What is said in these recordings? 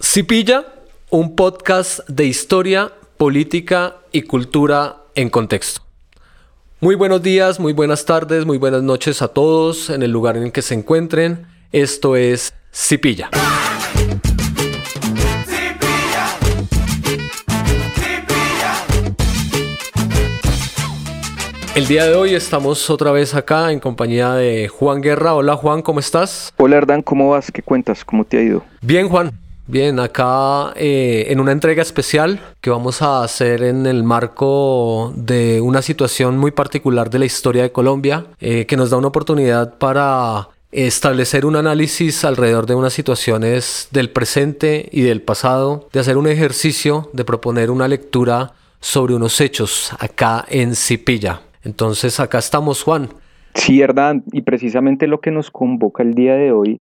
Cipilla, un podcast de historia, política y cultura en contexto. Muy buenos días, muy buenas tardes, muy buenas noches a todos en el lugar en el que se encuentren. Esto es Cipilla. El día de hoy estamos otra vez acá en compañía de Juan Guerra. Hola Juan, ¿cómo estás? Hola Erdán, ¿cómo vas? ¿Qué cuentas? ¿Cómo te ha ido? Bien Juan, bien, acá eh, en una entrega especial que vamos a hacer en el marco de una situación muy particular de la historia de Colombia, eh, que nos da una oportunidad para establecer un análisis alrededor de unas situaciones del presente y del pasado, de hacer un ejercicio, de proponer una lectura sobre unos hechos acá en Cipilla. Entonces acá estamos, Juan. Sí, verdad, y precisamente lo que nos convoca el día de hoy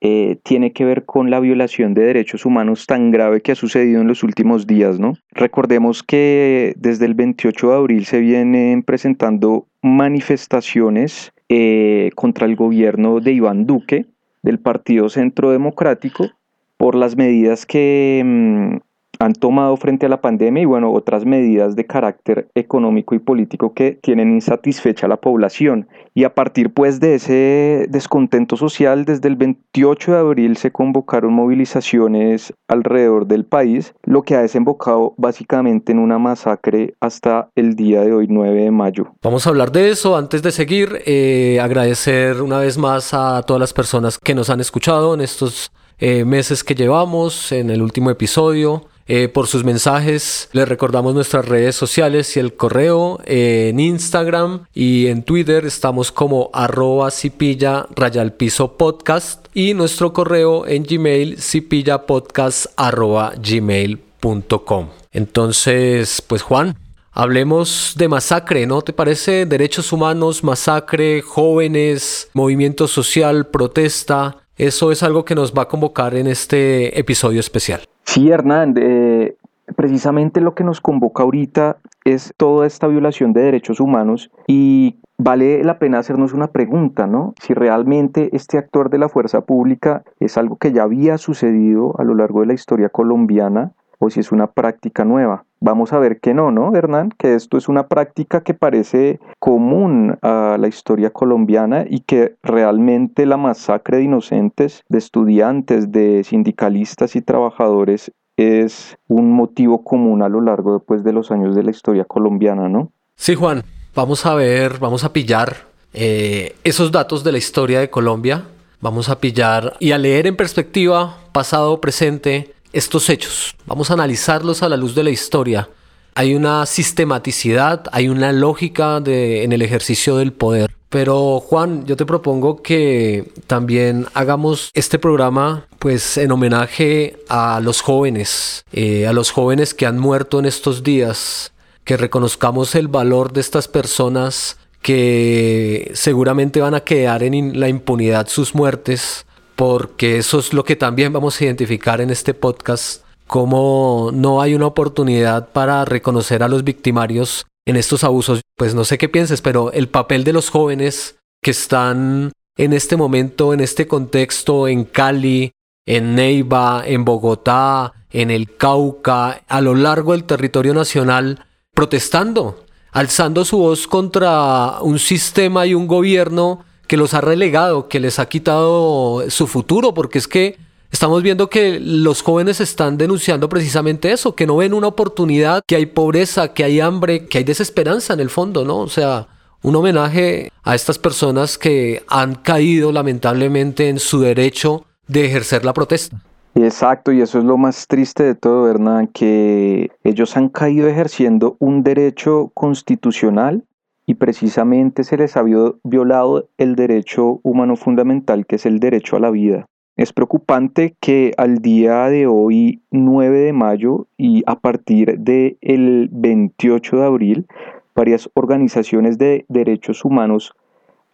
eh, tiene que ver con la violación de derechos humanos tan grave que ha sucedido en los últimos días, ¿no? Recordemos que desde el 28 de abril se vienen presentando manifestaciones eh, contra el gobierno de Iván Duque, del Partido Centro Democrático, por las medidas que mm, han tomado frente a la pandemia y bueno, otras medidas de carácter económico y político que tienen insatisfecha a la población. Y a partir pues de ese descontento social, desde el 28 de abril se convocaron movilizaciones alrededor del país, lo que ha desembocado básicamente en una masacre hasta el día de hoy, 9 de mayo. Vamos a hablar de eso. Antes de seguir, eh, agradecer una vez más a todas las personas que nos han escuchado en estos eh, meses que llevamos, en el último episodio. Eh, por sus mensajes. Les recordamos nuestras redes sociales y el correo en Instagram y en Twitter estamos como arroba cipilla rayalpiso podcast y nuestro correo en Gmail cipillapodcast arroba gmail.com. Entonces, pues Juan, Hablemos de masacre, ¿no te parece? Derechos humanos, masacre, jóvenes, movimiento social, protesta. Eso es algo que nos va a convocar en este episodio especial. Sí, Hernán, eh, precisamente lo que nos convoca ahorita es toda esta violación de derechos humanos y vale la pena hacernos una pregunta, ¿no? Si realmente este actor de la fuerza pública es algo que ya había sucedido a lo largo de la historia colombiana o si es una práctica nueva. Vamos a ver que no, ¿no, Hernán? Que esto es una práctica que parece común a la historia colombiana y que realmente la masacre de inocentes, de estudiantes, de sindicalistas y trabajadores es un motivo común a lo largo pues, de los años de la historia colombiana, ¿no? Sí, Juan, vamos a ver, vamos a pillar eh, esos datos de la historia de Colombia, vamos a pillar y a leer en perspectiva pasado, presente, estos hechos. Vamos a analizarlos a la luz de la historia. Hay una sistematicidad, hay una lógica en el ejercicio del poder. Pero Juan, yo te propongo que también hagamos este programa pues en homenaje a los jóvenes, eh, a los jóvenes que han muerto en estos días, que reconozcamos el valor de estas personas que seguramente van a quedar en la impunidad sus muertes porque eso es lo que también vamos a identificar en este podcast, como no hay una oportunidad para reconocer a los victimarios en estos abusos. Pues no sé qué pienses, pero el papel de los jóvenes que están en este momento, en este contexto, en Cali, en Neiva, en Bogotá, en el Cauca, a lo largo del territorio nacional, protestando, alzando su voz contra un sistema y un gobierno que los ha relegado, que les ha quitado su futuro, porque es que estamos viendo que los jóvenes están denunciando precisamente eso, que no ven una oportunidad, que hay pobreza, que hay hambre, que hay desesperanza en el fondo, ¿no? O sea, un homenaje a estas personas que han caído lamentablemente en su derecho de ejercer la protesta. Exacto, y eso es lo más triste de todo, Hernán, que ellos han caído ejerciendo un derecho constitucional y precisamente se les ha violado el derecho humano fundamental que es el derecho a la vida. Es preocupante que al día de hoy, 9 de mayo, y a partir del el 28 de abril, varias organizaciones de derechos humanos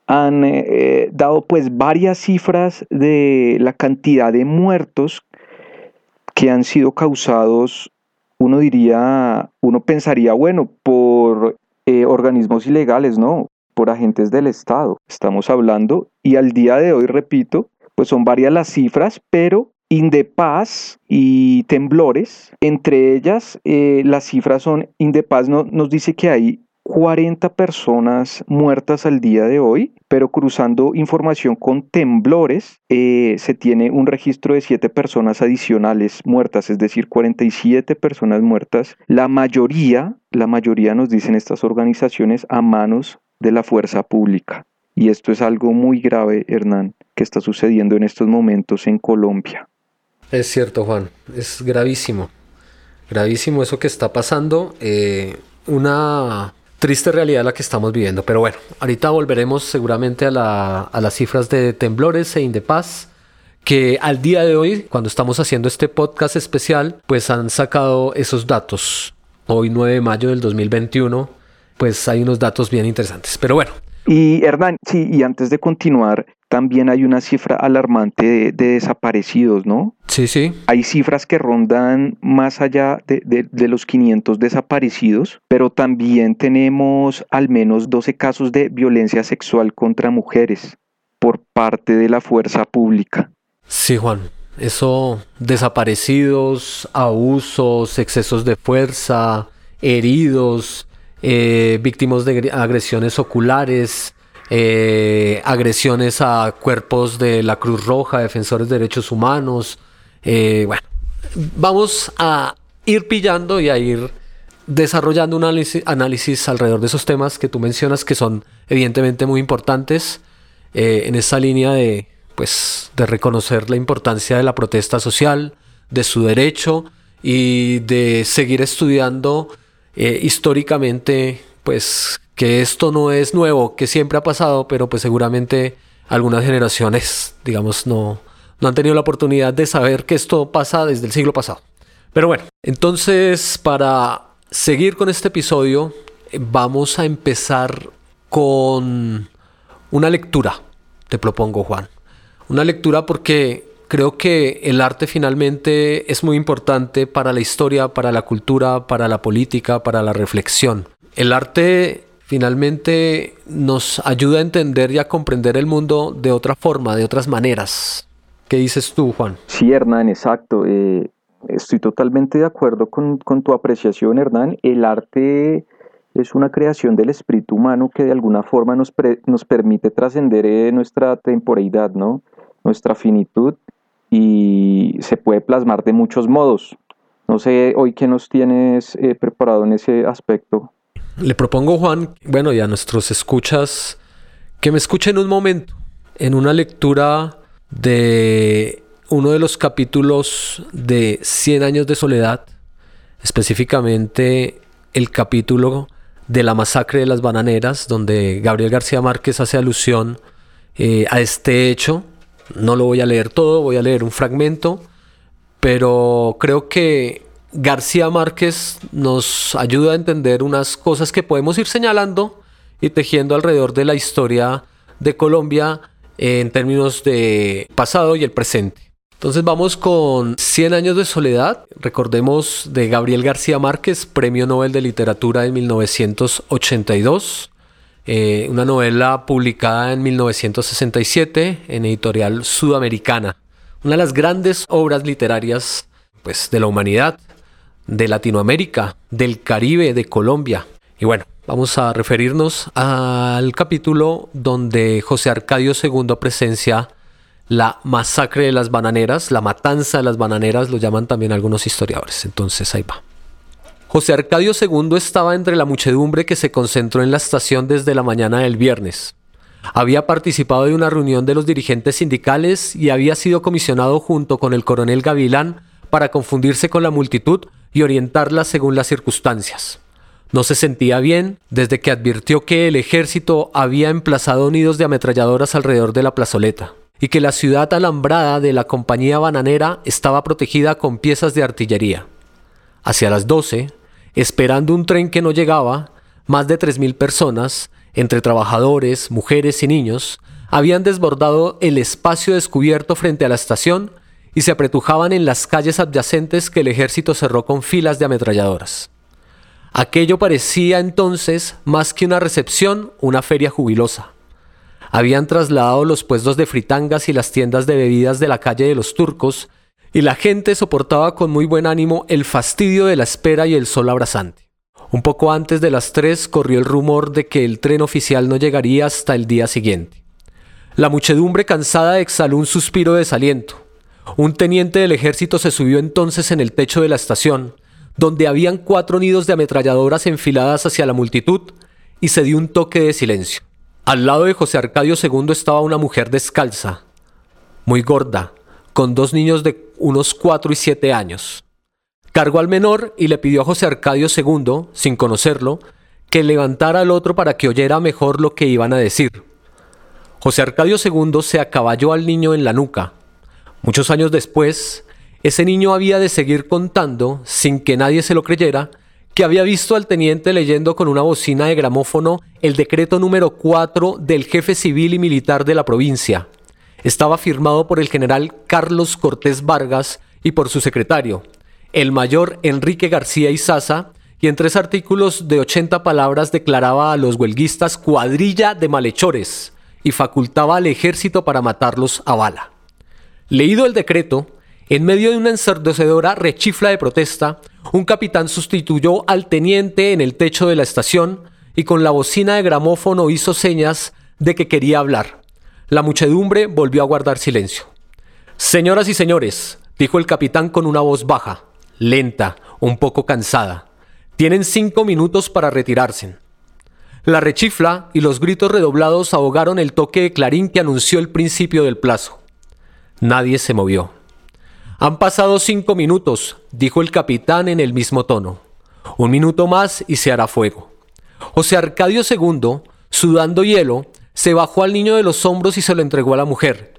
han eh, dado pues varias cifras de la cantidad de muertos que han sido causados, uno diría, uno pensaría, bueno, por eh, organismos ilegales, no, por agentes del Estado. Estamos hablando, y al día de hoy, repito, pues son varias las cifras, pero Indepaz y temblores. Entre ellas, eh, las cifras son, Indepaz no, nos dice que hay 40 personas muertas al día de hoy, pero cruzando información con temblores, eh, se tiene un registro de 7 personas adicionales muertas, es decir, 47 personas muertas. La mayoría, la mayoría nos dicen estas organizaciones a manos de la fuerza pública. Y esto es algo muy grave, Hernán, que está sucediendo en estos momentos en Colombia. Es cierto, Juan, es gravísimo. Gravísimo eso que está pasando. Eh, una triste realidad la que estamos viviendo. Pero bueno, ahorita volveremos seguramente a, las cifras de temblores e Indepaz que al día de hoy, cuando estamos haciendo este podcast especial, pues han sacado esos datos. Hoy 9 de mayo del 2021, pues hay unos datos bien interesantes. Pero bueno. Y Hernán, sí, y antes de continuar, también hay una cifra alarmante de, desaparecidos, ¿no? Sí, sí. Hay cifras que rondan más allá de, los 500 desaparecidos, pero también tenemos al menos 12 casos de violencia sexual contra mujeres por parte de la fuerza pública. Sí, Juan. Eso, desaparecidos, abusos, excesos de fuerza, heridos, eh, víctimas de agresiones oculares, eh, agresiones a cuerpos de la Cruz Roja, defensores de derechos humanos. Eh, bueno, vamos a ir pillando y a ir desarrollando un análisis, alrededor de esos temas que tú mencionas que son evidentemente muy importantes eh, en esa línea de, pues, de reconocer la importancia de la protesta social, de su derecho y de seguir estudiando históricamente pues que esto no es nuevo, que siempre ha pasado, pero pues seguramente algunas generaciones, digamos, no, no han tenido la oportunidad de saber que esto pasa desde el siglo pasado. Pero bueno, entonces para seguir con este episodio, vamos a empezar con una lectura, te propongo Juan. Una lectura porque creo que el arte finalmente es muy importante para la historia, para la cultura, para la política, para la reflexión. El arte finalmente nos ayuda a entender y a comprender el mundo de otra forma, de otras maneras. ¿Qué dices tú, Juan? Sí, Hernán, exacto. Eh, estoy totalmente de acuerdo con, tu apreciación, Hernán. El arte es una creación del espíritu humano que de alguna forma nos, nos permite trascender eh, nuestra temporalidad, ¿no? nuestra finitud y se puede plasmar de muchos modos. No sé, hoy qué nos tienes eh, preparado en ese aspecto. Le propongo, Juan, bueno, y a nuestros escuchas, que me escuchen un momento en una lectura de uno de los capítulos de Cien años de soledad, específicamente el capítulo de la masacre de las bananeras, donde Gabriel García Márquez hace alusión eh, a este hecho. No lo voy a leer todo, voy a leer un fragmento, pero creo que García Márquez nos ayuda a entender unas cosas que podemos ir señalando y tejiendo alrededor de la historia de Colombia en términos de pasado y el presente. Entonces vamos con 100 años de soledad, recordemos de Gabriel García Márquez, Premio Nobel de Literatura 1982, eh, una novela publicada en 1967 en editorial sudamericana, una de las grandes obras literarias pues, de la humanidad, de Latinoamérica, del Caribe, de Colombia. Y bueno, vamos a referirnos al capítulo donde José Arcadio II presencia la masacre de las bananeras, la matanza de las bananeras, lo llaman también algunos historiadores. Entonces ahí va. José Arcadio II estaba entre la muchedumbre que se concentró en la estación desde la mañana del viernes. Había participado de una reunión de los dirigentes sindicales y había sido comisionado junto con el coronel Gavilán para confundirse con la multitud y orientarla según las circunstancias. No se sentía bien desde que advirtió que el ejército había emplazado nidos de ametralladoras alrededor de la plazoleta y que la ciudad alambrada de la compañía bananera estaba protegida con piezas de artillería. Hacia las 12, esperando un tren que no llegaba, más de 3.000 personas, entre trabajadores, mujeres y niños, habían desbordado el espacio descubierto frente a la estación y se apretujaban en las calles adyacentes que el ejército cerró con filas de ametralladoras. Aquello parecía entonces más que una recepción, una feria jubilosa. Habían trasladado los puestos de fritangas y las tiendas de bebidas de la calle de los turcos y la gente soportaba con muy buen ánimo el fastidio de la espera y el sol abrasante. Un poco antes de las tres corrió el rumor de que el tren oficial no llegaría hasta el día siguiente. La muchedumbre cansada exhaló un suspiro de desaliento. Un teniente del ejército se subió entonces en el techo de la estación, donde habían cuatro nidos de ametralladoras enfiladas hacia la multitud, y se dio un toque de silencio. Al lado de José Arcadio II estaba una mujer descalza, muy gorda, con dos niños de unos cuatro y siete años. Cargó al menor y le pidió a José Arcadio II, sin conocerlo, que levantara al otro para que oyera mejor lo que iban a decir. José Arcadio II se acaballó al niño en la nuca. Muchos años después, ese niño había de seguir contando, sin que nadie se lo creyera, que había visto al teniente leyendo con una bocina de gramófono el decreto número 4 del jefe civil y militar de la provincia. Estaba firmado por el general Carlos Cortés Vargas y por su secretario, el mayor Enrique García Izaza, y en tres artículos de 80 palabras declaraba a los huelguistas cuadrilla de malhechores y facultaba al ejército para matarlos a bala. Leído el decreto, en medio de una ensordecedora rechifla de protesta, un capitán sustituyó al teniente en el techo de la estación y con la bocina de gramófono hizo señas de que quería hablar. La muchedumbre volvió a guardar silencio. Señoras y señores, dijo el capitán con una voz baja, lenta, un poco cansada. Tienen cinco minutos para retirarse. La rechifla y los gritos redoblados ahogaron el toque de clarín que anunció el principio del plazo. Nadie se movió. Han pasado cinco minutos, dijo el capitán en el mismo tono. Un minuto más y se hará fuego. José Arcadio II, sudando hielo, se bajó al niño de los hombros y se lo entregó a la mujer.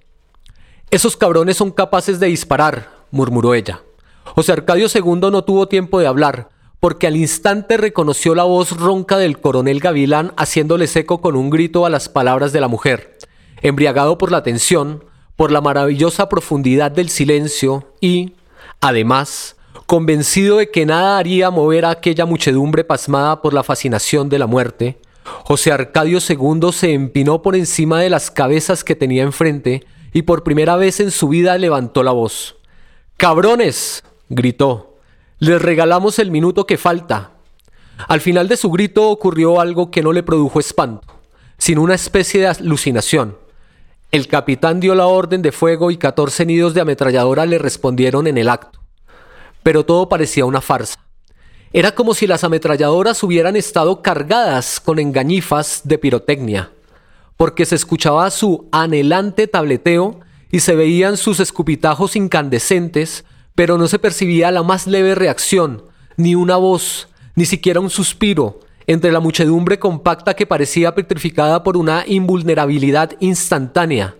Esos cabrones son capaces de disparar, murmuró ella. José Arcadio II no tuvo tiempo de hablar, porque al instante reconoció la voz ronca del coronel Gavilán haciéndole seco con un grito a las palabras de la mujer. Embriagado por la tensión, por la maravillosa profundidad del silencio y, además, convencido de que nada haría mover a aquella muchedumbre pasmada por la fascinación de la muerte, José Arcadio II se empinó por encima de las cabezas que tenía enfrente y por primera vez en su vida levantó la voz. ¡Cabrones! gritó. Les regalamos el minuto que falta. Al final de su grito ocurrió algo que no le produjo espanto, sino una especie de alucinación. El capitán dio la orden de fuego y 14 nidos de ametralladora le respondieron en el acto. Pero todo parecía una farsa. Era como si las ametralladoras hubieran estado cargadas con engañifas de pirotecnia, porque se escuchaba su anhelante tableteo y se veían sus escupitajos incandescentes, pero no se percibía la más leve reacción, ni una voz, ni siquiera un suspiro, entre la muchedumbre compacta que parecía petrificada por una invulnerabilidad instantánea.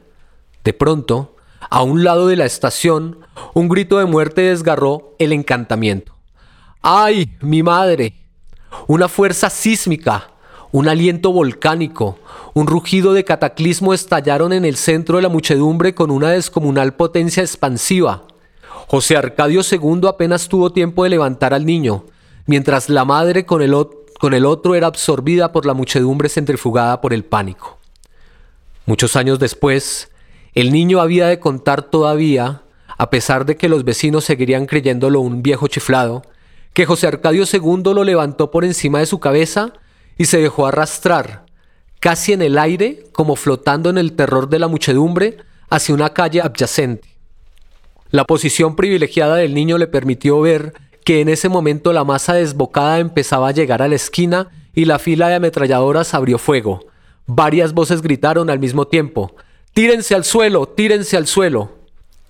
De pronto, a un lado de la estación, un grito de muerte desgarró el encantamiento. ¡Ay, mi madre! Una fuerza sísmica, un aliento volcánico, un rugido de cataclismo estallaron en el centro de la muchedumbre con una descomunal potencia expansiva. José Arcadio II apenas tuvo tiempo de levantar al niño, mientras la madre con el otro con el otro era absorbida por la muchedumbre centrifugada por el pánico. Muchos años después, el niño había de contar todavía, a pesar de que los vecinos seguirían creyéndolo un viejo chiflado, que José Arcadio II lo levantó por encima de su cabeza y se dejó arrastrar, casi en el aire, como flotando en el terror de la muchedumbre, hacia una calle adyacente. La posición privilegiada del niño le permitió ver que en ese momento la masa desbocada empezaba a llegar a la esquina y la fila de ametralladoras abrió fuego. Varias voces gritaron al mismo tiempo, Tírense al suelo, tírense al suelo.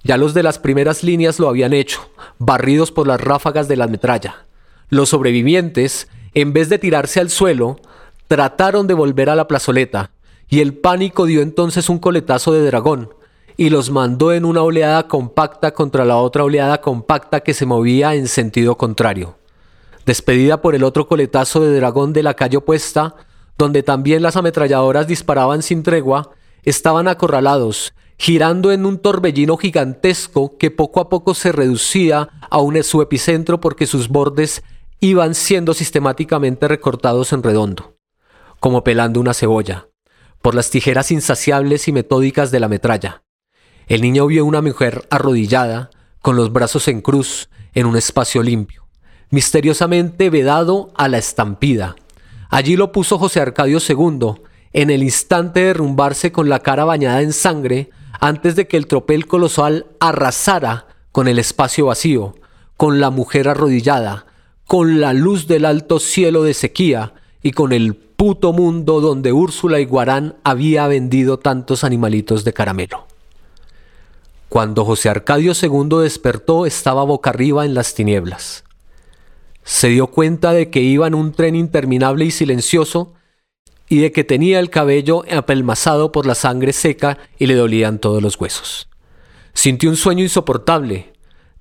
Ya los de las primeras líneas lo habían hecho, barridos por las ráfagas de la metralla. Los sobrevivientes, en vez de tirarse al suelo, trataron de volver a la plazoleta, y el pánico dio entonces un coletazo de dragón, y los mandó en una oleada compacta contra la otra oleada compacta que se movía en sentido contrario. Despedida por el otro coletazo de dragón de la calle opuesta, donde también las ametralladoras disparaban sin tregua, estaban acorralados, girando en un torbellino gigantesco que poco a poco se reducía a un su epicentro porque sus bordes iban siendo sistemáticamente recortados en redondo, como pelando una cebolla, por las tijeras insaciables y metódicas de la metralla. El niño vio una mujer arrodillada, con los brazos en cruz, en un espacio limpio, misteriosamente vedado a la estampida. Allí lo puso José Arcadio II, en el instante de derrumbarse con la cara bañada en sangre, antes de que el tropel colosal arrasara con el espacio vacío, con la mujer arrodillada, con la luz del alto cielo de sequía y con el puto mundo donde Úrsula y Guarán había vendido tantos animalitos de caramelo. Cuando José Arcadio II despertó estaba boca arriba en las tinieblas. Se dio cuenta de que iba en un tren interminable y silencioso y de que tenía el cabello apelmazado por la sangre seca y le dolían todos los huesos. Sintió un sueño insoportable,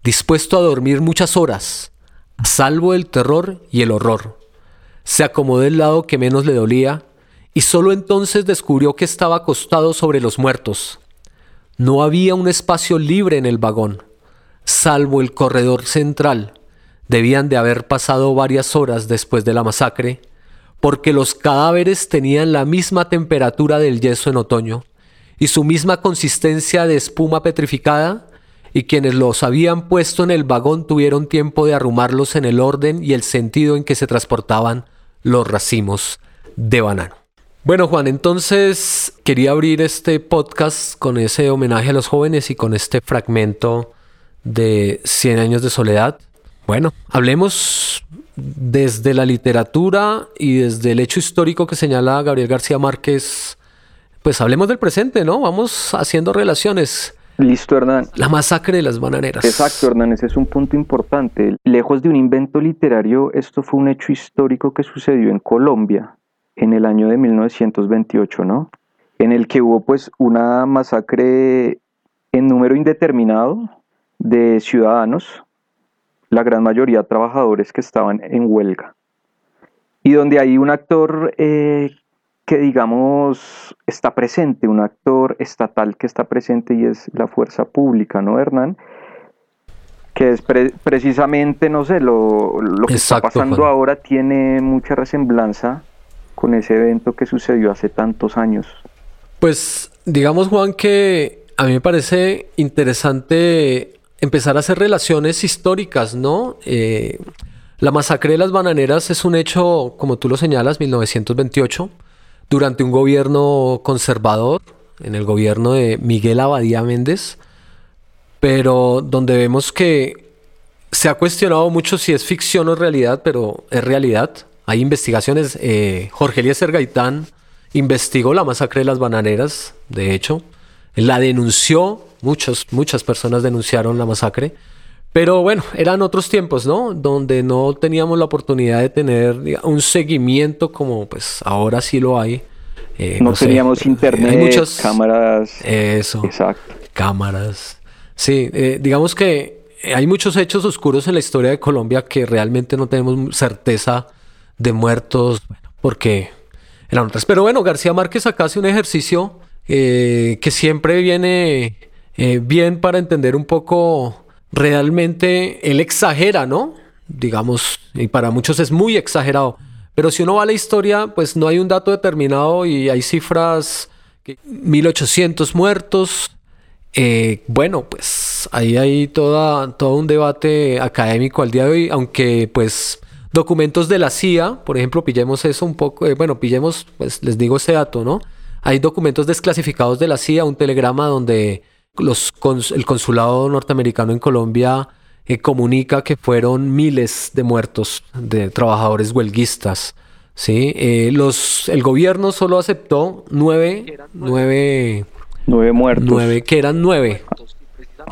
dispuesto a dormir muchas horas, a salvo del terror y el horror. Se acomodó el lado que menos le dolía y solo entonces descubrió que estaba acostado sobre los muertos, no había un espacio libre en el vagón, salvo el corredor central. Debían de haber pasado varias horas después de la masacre, porque los cadáveres tenían la misma temperatura del yeso en otoño y su misma consistencia de espuma petrificada, y quienes los habían puesto en el vagón tuvieron tiempo de arrumarlos en el orden y el sentido en que se transportaban los racimos de banano. Bueno, Juan, entonces quería abrir este podcast con ese homenaje a los jóvenes y con este fragmento de 100 años de soledad. Bueno, hablemos desde la literatura y desde el hecho histórico que señala Gabriel García Márquez. Pues hablemos del presente, ¿no? Vamos haciendo relaciones. Listo, Hernán. La masacre de las bananeras. Exacto, Hernán, ese es un punto importante. Lejos de un invento literario, esto fue un hecho histórico que sucedió en Colombia en el año de 1928, ¿no? En el que hubo pues una masacre en número indeterminado de ciudadanos, la gran mayoría trabajadores que estaban en huelga. Y donde hay un actor eh, que digamos está presente, un actor estatal que está presente y es la fuerza pública, ¿no, Hernán? Que es precisamente, no sé, lo, que está pasando ahora tiene mucha resemblanza con ese evento que sucedió hace tantos años? Pues digamos Juan que a mí me parece interesante empezar a hacer relaciones históricas, ¿no? Eh, la masacre de las bananeras es un hecho, como tú lo señalas, 1928, durante un gobierno conservador, en el gobierno de Miguel Abadía Méndez, pero donde vemos que se ha cuestionado mucho si es ficción o realidad, pero es realidad. Hay investigaciones. Eh, Jorge Eliezer Gaitán investigó la masacre de las bananeras, de hecho. La denunció, muchos, muchas personas denunciaron la masacre. Pero bueno, eran otros tiempos, ¿no? Donde no teníamos la oportunidad de tener un seguimiento como pues ahora sí lo hay. Eh, no, teníamos internet, hay muchas cámaras. Eso. Exacto. Cámaras. Sí, eh, digamos que hay muchos hechos oscuros en la historia de Colombia que realmente no tenemos certeza de muertos, porque eran otras. Pero bueno, García Márquez acá hace un ejercicio eh, que siempre viene eh, bien para entender un poco realmente, él exagera, ¿no? Digamos, y para muchos es muy exagerado. Pero si uno va a la historia, pues no hay un dato determinado y hay cifras, 1800 muertos. Eh, bueno, pues ahí hay toda, todo un debate académico al día de hoy, aunque pues Documentos de la CIA, por ejemplo, pillemos eso un poco, eh, bueno, pillemos, pues les digo ese dato, ¿no? Hay documentos desclasificados de la CIA, un telegrama donde los el consulado norteamericano en Colombia eh, comunica que fueron miles de muertos de trabajadores huelguistas. ¿sí? Eh, los, el gobierno solo aceptó nueve, nueve, nueve muertos. Nueve, que eran nueve.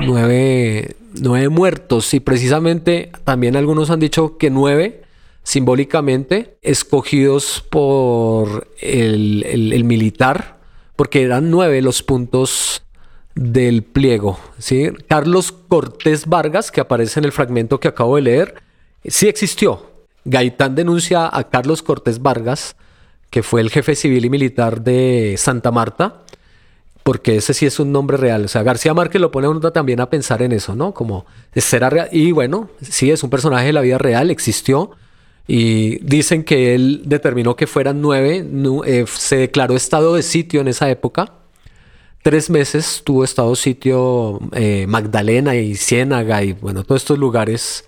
Nueve, nueve muertos. Y precisamente también algunos han dicho que nueve simbólicamente escogidos por el, militar, porque eran nueve los puntos del pliego. ¿sí? Carlos Cortés Vargas, que aparece en el fragmento que acabo de leer, sí existió. Gaitán denuncia a Carlos Cortés Vargas, que fue el jefe civil y militar de Santa Marta, porque ese sí es un nombre real. O sea, García Márquez lo pone a también a pensar en eso, ¿no? Como será real. Y bueno, sí es un personaje de la vida real, existió y dicen que él determinó que fueran nueve, eh, se declaró estado de sitio en esa época. tres meses tuvo estado sitio eh, Magdalena y Ciénaga y bueno, todos estos lugares.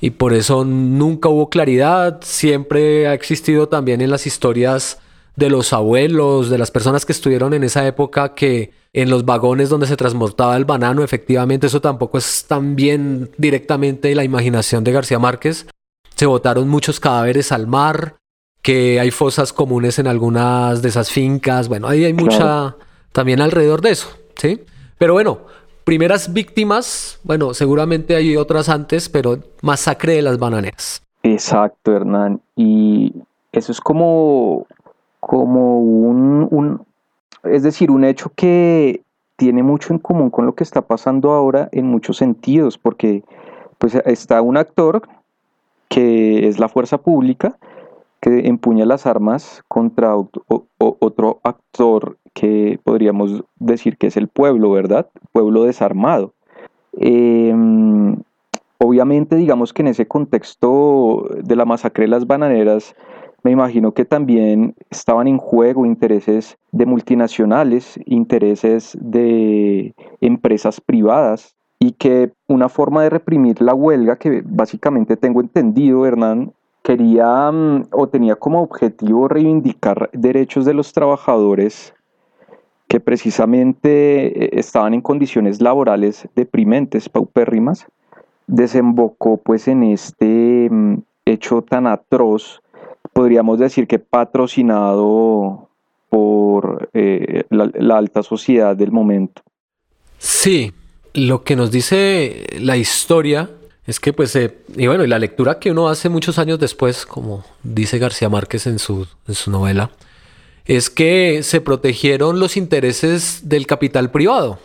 Y por eso nunca hubo claridad. Siempre ha existido también en las historias de los abuelos, de las personas que estuvieron en esa época, que en los vagones donde se transportaba el banano, efectivamente eso tampoco es tan bien directamente la imaginación de García Márquez. Se botaron muchos cadáveres al mar, que hay fosas comunes en algunas de esas fincas. Bueno, ahí hay mucha también alrededor de eso, ¿sí? Pero bueno, primeras víctimas, bueno, seguramente hay otras antes, pero masacre de las bananeras. Exacto, Hernán. Y eso es como, como un, un, es decir, un hecho que tiene mucho en común con lo que está pasando ahora en muchos sentidos, porque pues está un actor que es la fuerza pública, que empuña las armas contra otro actor que podríamos decir que es el pueblo, ¿verdad? Pueblo desarmado. Em, obviamente, digamos que en ese contexto de la masacre de las bananeras, me imagino que también estaban en juego intereses de multinacionales, intereses de empresas privadas y que una forma de reprimir la huelga, que básicamente tengo entendido, Hernán, quería mm, o tenía como objetivo reivindicar derechos de los trabajadores que precisamente eh, estaban en condiciones laborales deprimentes, paupérrimas, desembocó pues en este mm, hecho tan atroz, podríamos decir que patrocinado por eh, la alta sociedad del momento. Sí, lo que nos dice la historia es que pues, eh, y bueno, y la lectura que uno hace muchos años después, como dice García Márquez en su, novela, es que se protegieron los intereses del capital privado,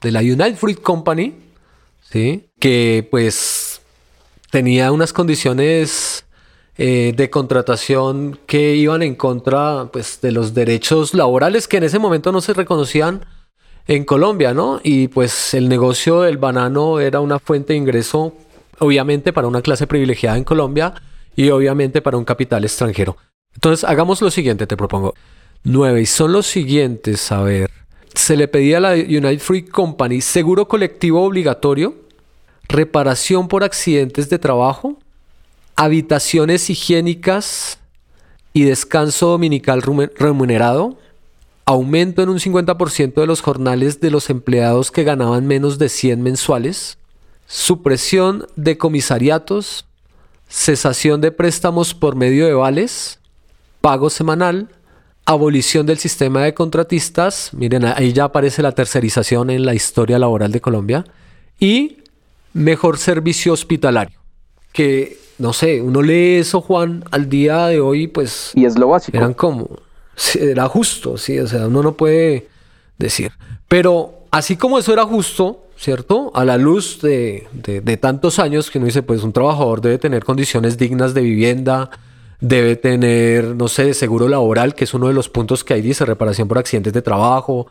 de la United Fruit Company, ¿sí? que pues tenía unas condiciones eh, de contratación que iban en contra pues, de los derechos laborales que en ese momento no se reconocían en Colombia, ¿no? Y pues el negocio del banano era una fuente de ingreso obviamente para una clase privilegiada en Colombia y obviamente para un capital extranjero. Entonces, hagamos lo siguiente, te propongo. Nueve, y son los siguientes, a ver. Se le pedía a la United Free Company seguro colectivo obligatorio, reparación por accidentes de trabajo, habitaciones higiénicas y descanso dominical remunerado, aumento en un 50% de los jornales de los empleados que ganaban menos de 100 mensuales, supresión de comisariatos, cesación de préstamos por medio de vales, pago semanal, abolición del sistema de contratistas, miren, ahí ya aparece la tercerización en la historia laboral de Colombia, y mejor servicio hospitalario, que no sé, uno lee eso, Juan, al día de hoy, pues... Y es lo básico. Eran como, era justo, sí, o sea, uno no puede decir. Pero así como eso era justo, ¿cierto? A la luz de, tantos años que uno dice, pues un trabajador debe tener condiciones dignas de vivienda, debe tener, no sé, seguro laboral, que es uno de los puntos que ahí dice, reparación por accidentes de trabajo,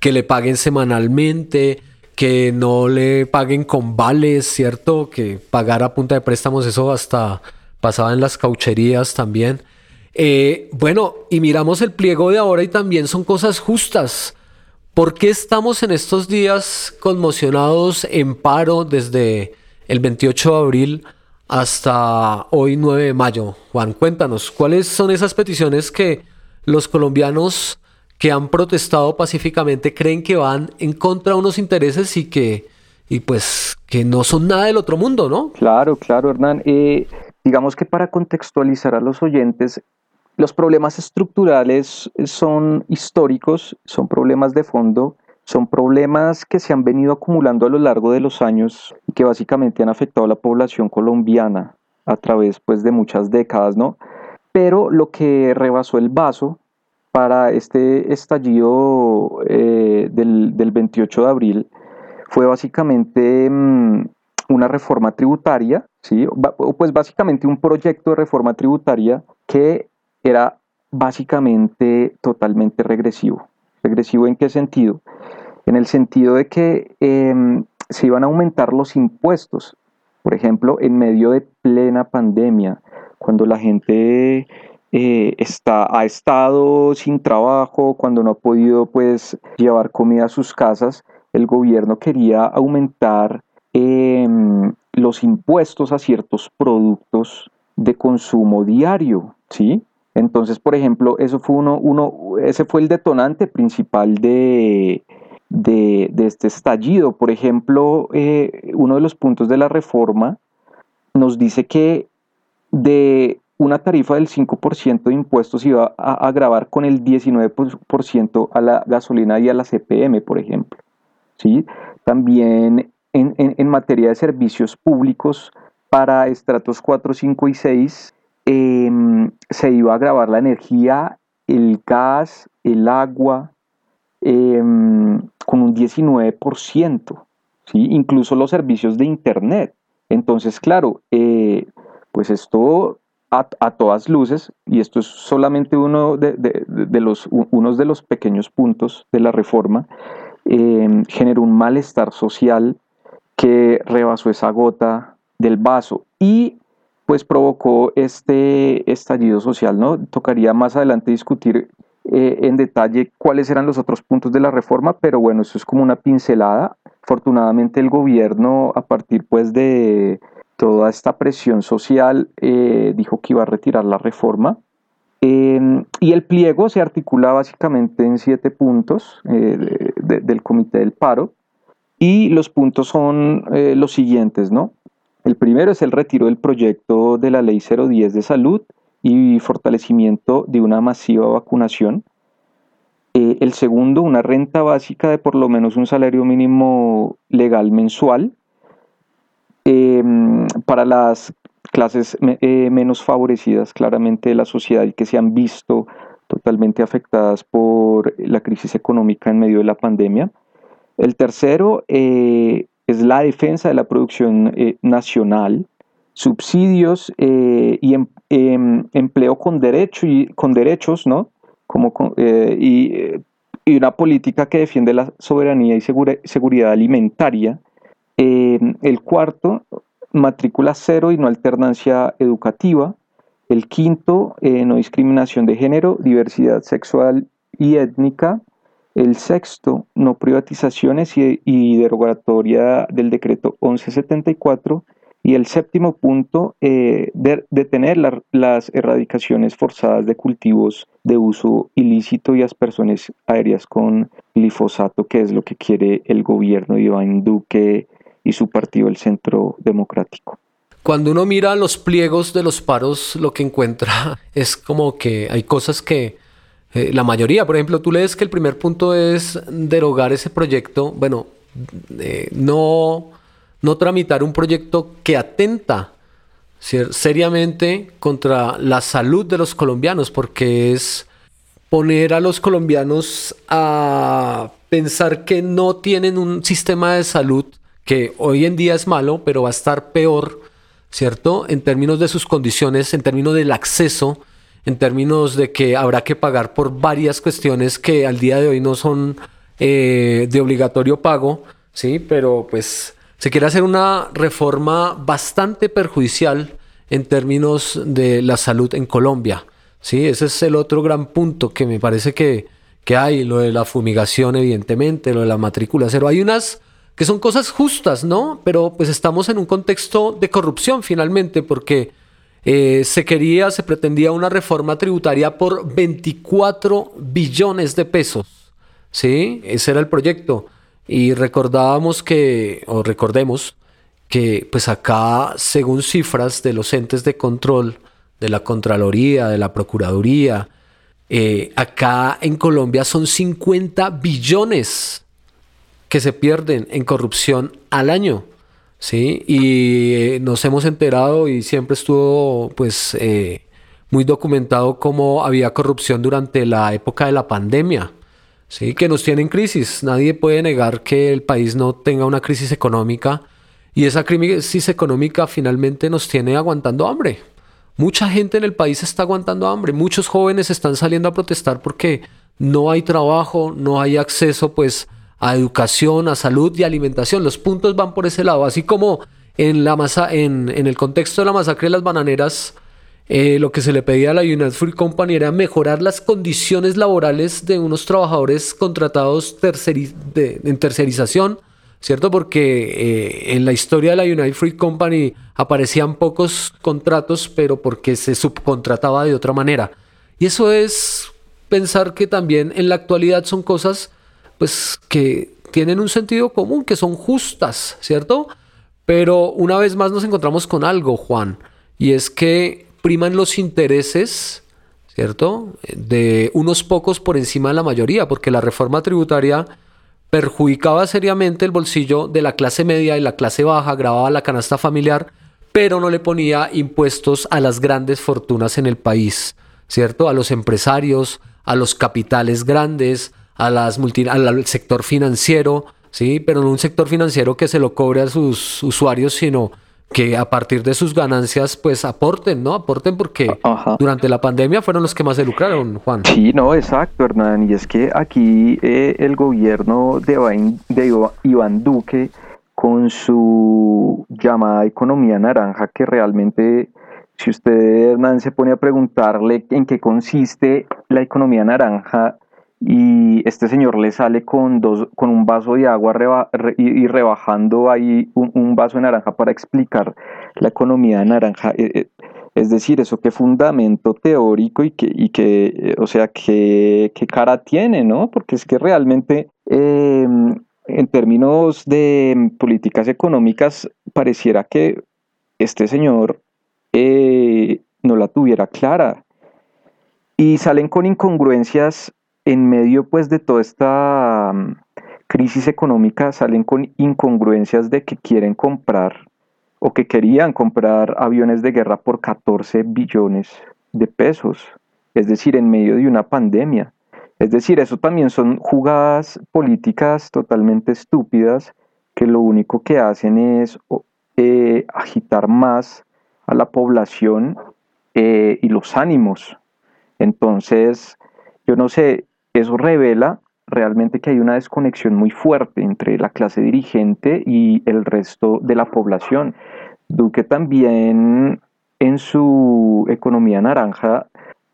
que le paguen semanalmente, que no le paguen con vales, ¿cierto? Que pagar a punta de préstamos, eso hasta pasaba en las caucherías también. Eh, bueno, y miramos el pliego de ahora y también son cosas justas. ¿Por qué estamos en estos días conmocionados en paro desde el 28 de abril hasta hoy 9 de mayo? Juan, cuéntanos, ¿cuáles son esas peticiones que los colombianos que han protestado pacíficamente creen que van en contra de unos intereses y que, y pues, que no son nada del otro mundo, ¿no? Claro, claro, Hernán. Eh, digamos que para contextualizar a los oyentes, los problemas estructurales son históricos, son problemas de fondo, son problemas que se han venido acumulando a lo largo de los años y que básicamente han afectado a la población colombiana a través pues, de muchas décadas, ¿no? Pero lo que rebasó el vaso para este estallido eh, del, 28 de abril fue básicamente mm, una reforma tributaria, ¿sí? pues básicamente un proyecto de reforma tributaria que era básicamente totalmente regresivo. ¿Regresivo en qué sentido? En el sentido de que em, se iban a aumentar los impuestos. Por ejemplo, en medio de plena pandemia, cuando la gente eh, está, ha estado sin trabajo, cuando no ha podido pues llevar comida a sus casas, el gobierno quería aumentar em, los impuestos a ciertos productos de consumo diario, ¿sí? Entonces, por ejemplo, eso fue uno, uno, ese fue el detonante principal de, de, este estallido. Por ejemplo, eh, uno de los puntos de la reforma nos dice que de una tarifa del 5% de impuestos iba a agravar con el 19% a la gasolina y a la CPM, por ejemplo. ¿Sí? También en, materia de servicios públicos para estratos 4, 5 y 6 em, se iba a agravar la energía, el gas, el agua, em, con un 19%, ¿sí? incluso los servicios de Internet. Entonces, claro, eh, pues esto a, todas luces, y esto es solamente uno de, los, unos de los pequeños puntos de la reforma, em, generó un malestar social que rebasó esa gota del vaso y pues provocó este estallido social, ¿no? Tocaría más adelante discutir eh, en detalle cuáles eran los otros puntos de la reforma, pero bueno, eso es como una pincelada. Afortunadamente el gobierno, a partir pues de toda esta presión social, eh, dijo que iba a retirar la reforma. Y el pliego se articula básicamente en siete puntos eh, del Comité del Paro. Y los puntos son los siguientes, ¿no? El primero es el retiro del proyecto de la Ley 010 de Salud y fortalecimiento de una masiva vacunación. el segundo, una renta básica de por lo menos un salario mínimo legal mensual Em, para las clases eh, menos favorecidas claramente de la sociedad y que se han visto totalmente afectadas por la crisis económica en medio de la pandemia. El tercero eh, es la defensa de la producción eh, nacional, subsidios y em, em, empleo con, derecho y, con derechos, ¿no? Como y, y, una política que defiende la soberanía y seguridad alimentaria el cuarto, matrícula cero y no alternancia educativa. El quinto, eh, no discriminación de género, diversidad sexual y étnica. El sexto, no privatizaciones y, derogatoria del decreto 1174. Y el séptimo punto, eh, detener las erradicaciones forzadas de cultivos de uso ilícito y aspersiones aéreas con glifosato, que es lo que quiere el gobierno de Iván Duque y su partido, el Centro Democrático. Cuando uno mira los pliegos de los paros, lo que encuentra es como que hay cosas que eh, la mayoría, por ejemplo, tú lees que el primer punto es derogar ese proyecto, bueno, eh, no, no tramitar un proyecto que atenta seriamente contra la salud de los colombianos, porque es poner a los colombianos a pensar que no tienen un sistema de salud que hoy en día es malo, pero va a estar peor, ¿cierto? En términos de sus condiciones, en términos del acceso, en términos de que habrá que pagar por varias cuestiones que al día de hoy no son eh, de obligatorio pago, ¿sí? Pero pues se quiere hacer una reforma bastante perjudicial en términos de la salud en Colombia, ¿sí? Ese es el otro gran punto que me parece que, que hay, lo de la fumigación evidentemente, lo de la matrícula cero. Hay unas que son cosas justas, ¿no? Pero pues estamos en un contexto de corrupción finalmente, porque eh, se quería, se pretendía una reforma tributaria por 24 billones de pesos, ¿sí? Ese era el proyecto. Y recordábamos que, o recordemos, que pues acá, según cifras de los entes de control, de la Contraloría, de la Procuraduría, eh, acá en Colombia son 50 billones que se pierden en corrupción al año. ¿Sí? Y eh, nos hemos enterado y siempre estuvo pues eh, muy documentado cómo había corrupción durante la época de la pandemia. ¿sí? Que nos tiene en crisis. Nadie puede negar que el país no tenga una crisis económica y esa crisis económica finalmente nos tiene aguantando hambre. Mucha gente en el país está aguantando hambre. Muchos jóvenes están saliendo a protestar porque no hay trabajo, no hay acceso pues a educación, a salud y alimentación. Los puntos van por ese lado, así como en, la masa, en, el contexto de la masacre de las bananeras, eh, lo que se le pedía a la United Fruit Company era mejorar las condiciones laborales de unos trabajadores contratados en tercerización, ¿cierto? Porque eh, en la historia de la United Fruit Company aparecían pocos contratos, pero porque se subcontrataba de otra manera. Y eso es pensar que también en la actualidad son cosas pues que tienen un sentido común, que son justas, ¿cierto? Pero una vez más nos encontramos con algo, Juan, y es que priman los intereses, ¿cierto? De unos pocos por encima de la mayoría, porque la reforma tributaria perjudicaba seriamente el bolsillo de la clase media y la clase baja, grababa la canasta familiar, pero no le ponía impuestos a las grandes fortunas en el país, ¿cierto? A los empresarios, a los capitales grandes, a las al sector financiero, ¿sí? Pero no un sector financiero que se lo cobre a sus usuarios, sino que a partir de sus ganancias pues aporten, ¿no? Aporten porque durante la pandemia fueron los que más se lucraron, Juan. Sí, no, exacto, Hernán. Y es que aquí eh, el gobierno de, de Iván Duque con su llamada economía naranja que realmente si usted, Hernán, se pone a preguntarle en qué consiste la economía naranja, y este señor le sale con, dos, con un vaso de agua y, rebajando ahí un, vaso de naranja para explicar la economía de naranja. Eh, eh, es decir, eso qué fundamento teórico y que, y que eh, o sea, qué, qué, cara tiene, ¿no? Porque es que realmente em, en términos de políticas económicas pareciera que este señor no la tuviera clara. Y salen con incongruencias en medio pues de toda esta mm, crisis económica salen con incongruencias de que quieren comprar o que querían comprar aviones de guerra por 14 billones de pesos, es decir, en medio de una pandemia. Es decir, eso también son jugadas políticas totalmente estúpidas que lo único que hacen es eh, agitar más a la población eh, y los ánimos. Entonces, yo no sé, eso revela realmente que hay una desconexión muy fuerte entre la clase dirigente y el resto de la población. Duque también en su economía naranja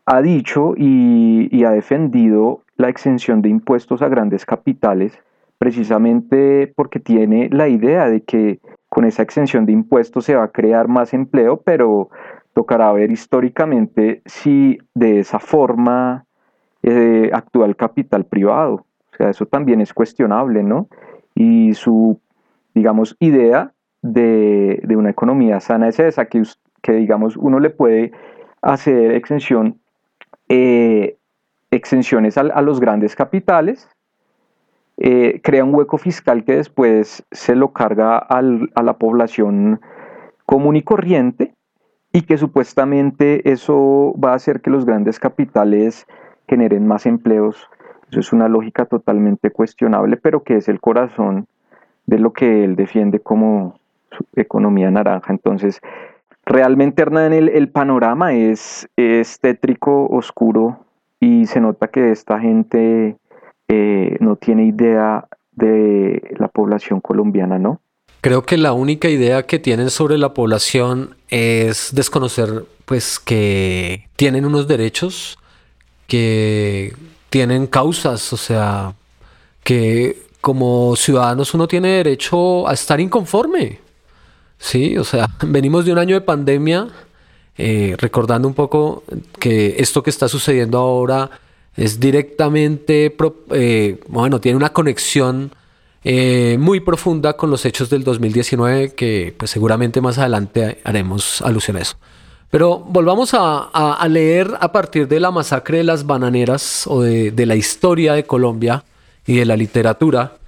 ha dicho y, ha defendido la exención de impuestos a grandes capitales precisamente porque tiene la idea de que con esa exención de impuestos se va a crear más empleo, pero tocará ver históricamente si de esa forma eh, actual capital privado. O sea, eso también es cuestionable, ¿no? Y su, digamos, idea de, una economía sana es esa, que, que, digamos, uno le puede hacer exención, eh, exenciones a, los grandes capitales, eh, crea un hueco fiscal que después se lo carga a la población común y corriente y que supuestamente eso va a hacer que los grandes capitales generen más empleos. Eso es una lógica totalmente cuestionable, pero que es el corazón de lo que él defiende como su economía naranja. Entonces, realmente, Hernán, el, el panorama es, es, tétrico, oscuro, y se nota que esta gente eh, no tiene idea de la población colombiana, ¿no? Creo que la única idea que tienen sobre la población es desconocer pues que tienen unos derechos que tienen causas, o sea, que como ciudadanos uno tiene derecho a estar inconforme. Sí, o sea, venimos de un año de pandemia, eh, recordando un poco que esto que está sucediendo ahora es directamente, eh, bueno, tiene una conexión eh, muy profunda con los hechos del 2019 que pues seguramente más adelante haremos alusión a eso. Pero volvamos a, leer a partir de la masacre de las bananeras o de, la historia de Colombia y de la literatura,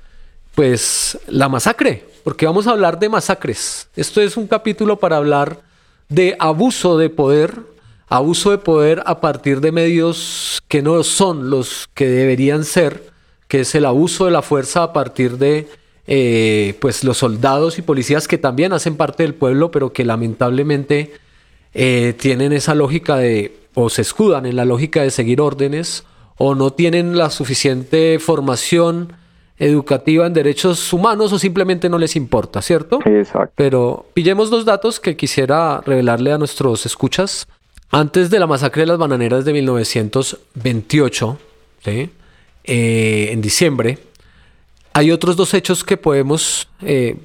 pues la masacre, porque vamos a hablar de masacres. Esto es un capítulo para hablar de abuso de poder, abuso de poder a partir de medios que no son los que deberían ser, que es el abuso de la fuerza a partir de eh, pues los soldados y policías que también hacen parte del pueblo, pero que lamentablemente eh, tienen esa lógica de, o se escudan en la lógica de seguir órdenes, o no tienen la suficiente formación educativa en derechos humanos o simplemente no les importa, ¿cierto? Exacto. Pero pillemos dos datos que quisiera revelarle a nuestros escuchas. Antes de la masacre de las bananeras de 1928, ¿sí? Eh, en diciembre, hay otros dos hechos que podemos eh,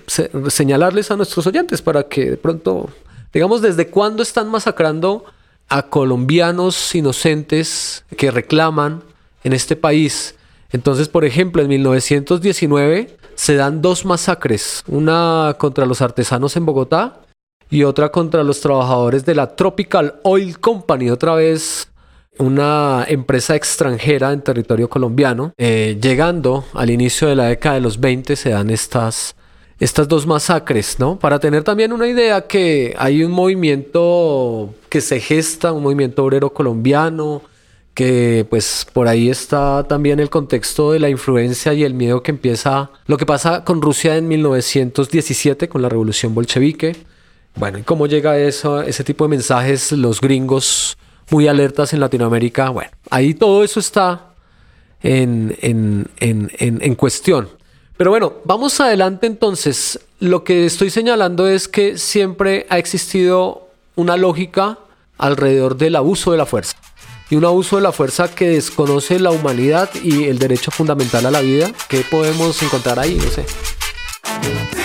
señalarles a nuestros oyentes para que de pronto, digamos, desde cuándo están masacrando a colombianos inocentes que reclaman en este país. Entonces, por ejemplo, en 1919 se dan dos masacres, una contra los artesanos en Bogotá y otra contra los trabajadores de la Tropical Oil Company, otra vez una empresa extranjera en territorio colombiano. Eh, llegando al inicio de la década de los 20 se dan estas, estas dos masacres, ¿no? Para tener también una idea que hay un movimiento que se gesta, un movimiento obrero colombiano, que pues por ahí está también el contexto de la influencia y el miedo que empieza, lo que pasa con Rusia en 1917 con la revolución bolchevique. Bueno, y cómo llega eso, ese tipo de mensajes los gringos muy alertas en Latinoamérica. Bueno, ahí todo eso está en, en, en, en, cuestión. Pero bueno, vamos adelante entonces. Lo que estoy señalando es que siempre ha existido una lógica alrededor del abuso de la fuerza. Y un abuso de la fuerza que desconoce la humanidad y el derecho fundamental a la vida. ¿Qué podemos encontrar ahí? No sé.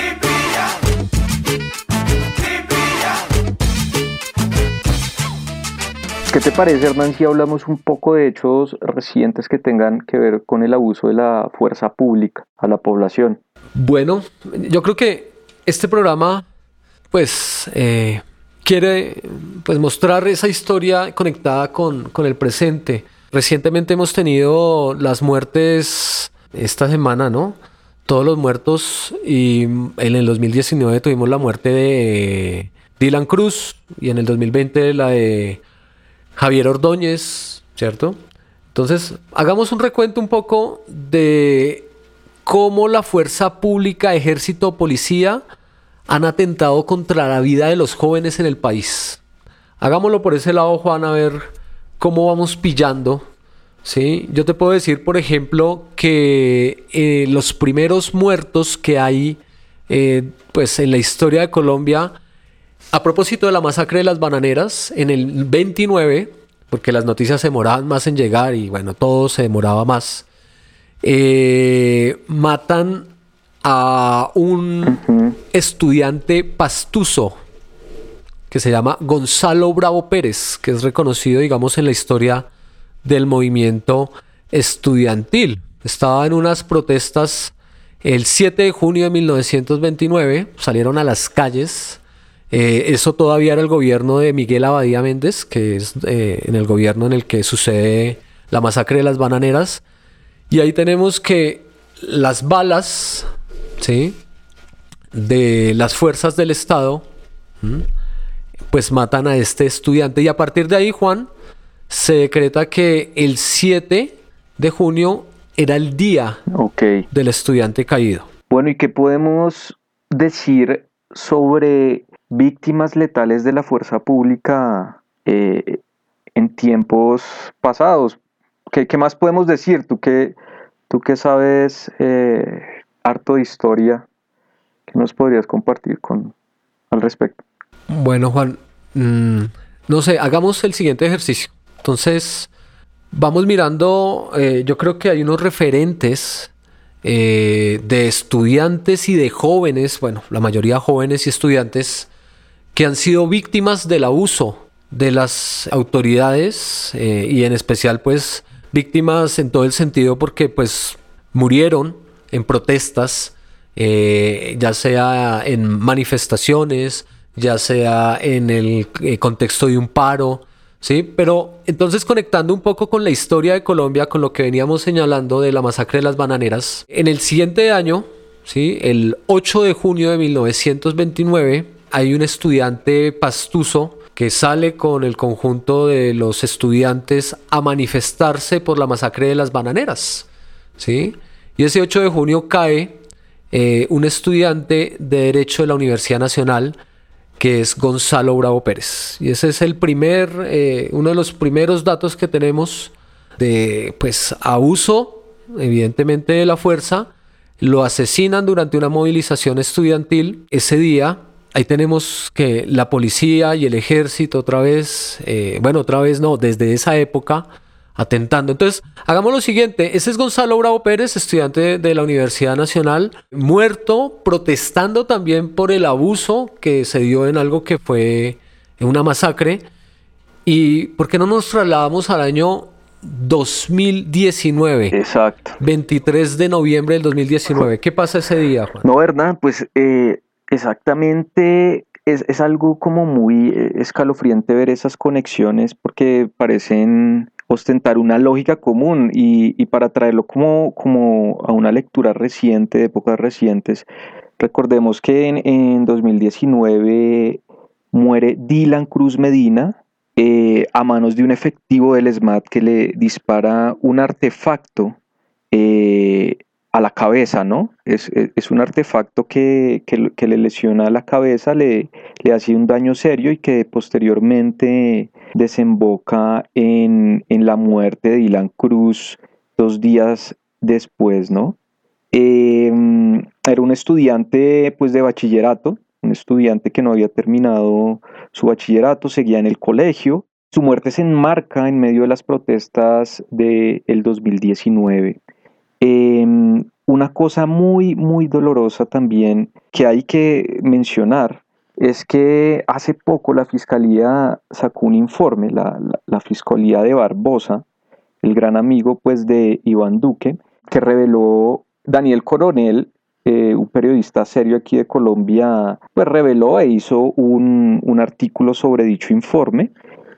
¿Qué te parece, Hernán, si hablamos un poco de hechos recientes que tengan que ver con el abuso de la fuerza pública a la población? Bueno, yo creo que este programa, pues, eh, quiere pues, mostrar esa historia conectada con, con el presente. Recientemente hemos tenido las muertes esta semana, ¿no? Todos los muertos y en el 2019 tuvimos la muerte de Dylan Cruz y en el 2020 la de Javier Ordóñez, ¿cierto? Entonces, hagamos un recuento un poco de cómo la fuerza pública, ejército, policía han atentado contra la vida de los jóvenes en el país. Hagámoslo por ese lado, Juan, a ver cómo vamos pillando. ¿sí? Yo te puedo decir, por ejemplo, que eh, los primeros muertos que hay eh, pues en la historia de Colombia a propósito de la masacre de las bananeras, en el 29, porque las noticias se demoraban más en llegar y bueno, todo se demoraba más, eh, matan a un estudiante pastuso que se llama Gonzalo Bravo Pérez, que es reconocido, digamos, en la historia del movimiento estudiantil. Estaba en unas protestas el 7 de junio de 1929, salieron a las calles eh, eso todavía era el gobierno de Miguel Abadía Méndez, que es eh, en el gobierno en el que sucede la masacre de las bananeras. Y ahí tenemos que las balas, ¿sí? De las fuerzas del Estado, pues matan a este estudiante. Y a partir de ahí, Juan, se decreta que el 7 de junio era el día del estudiante caído. Bueno, ¿y qué podemos decir sobre víctimas letales de la fuerza pública eh, en tiempos pasados. ¿Qué, más podemos decir? Tú que, tú que sabes eh, harto de historia, ¿qué nos podrías compartir con, al respecto? Bueno, Juan, mm, no sé, hagamos el siguiente ejercicio. Entonces, vamos mirando, eh, yo creo que hay unos referentes de estudiantes y de jóvenes, bueno, la mayoría jóvenes y estudiantes que han sido víctimas del abuso de las autoridades eh, y en especial pues víctimas en todo el sentido porque pues murieron en protestas, eh, ya sea en manifestaciones, ya sea en el eh, contexto de un paro, ¿sí? Pero entonces conectando un poco con la historia de Colombia, con lo que veníamos señalando de la masacre de las bananeras, en el siguiente año, ¿sí? El 8 de junio de 1929, hay un estudiante pastuso que sale con el conjunto de los estudiantes a manifestarse por la masacre de las bananeras. ¿sí? Y ese 8 de junio cae eh, un estudiante de Derecho de la Universidad Nacional que es Gonzalo Bravo Pérez. Y ese es el primer, eh, uno de los primeros datos que tenemos de pues abuso, evidentemente, de la fuerza. Lo asesinan durante una movilización estudiantil ese día ahí tenemos que la policía y el ejército otra vez, eh, bueno, otra vez no, desde esa época atentando. Entonces, hagamos lo siguiente. Ese es Gonzalo Bravo Pérez, estudiante de la Universidad Nacional, muerto, protestando también por el abuso que se dio en algo que fue una masacre. ¿Y por qué no nos trasladamos al año 2019? Exacto. 23 de noviembre del 2019. ¿Qué pasa ese día, Juan? No, ¿verdad? Pues eh, exactamente es, es, algo como muy eh, escalofriante ver esas conexiones porque parecen ostentar una lógica común y, para traerlo como, como a una lectura reciente, de épocas recientes, recordemos que en, 2019 muere Dylan Cruz Medina eh, a manos de un efectivo del SMAT que le dispara un artefacto eh, a la cabeza, ¿no? Es, un artefacto que, le lesiona la cabeza, le, le hace un daño serio y que posteriormente desemboca en, la muerte de Dylan Cruz dos días después, ¿no? Em, era un estudiante pues de bachillerato, un estudiante que no había terminado su bachillerato, seguía en el colegio. Su muerte se enmarca en medio de las protestas del 2019. Em, una cosa muy, muy dolorosa también que hay que mencionar es que hace poco la Fiscalía sacó un informe, la, Fiscalía de Barbosa, el gran amigo pues de Iván Duque, que reveló Daniel Coronel, eh, un periodista serio aquí de Colombia, pues reveló e hizo un, un artículo sobre dicho informe,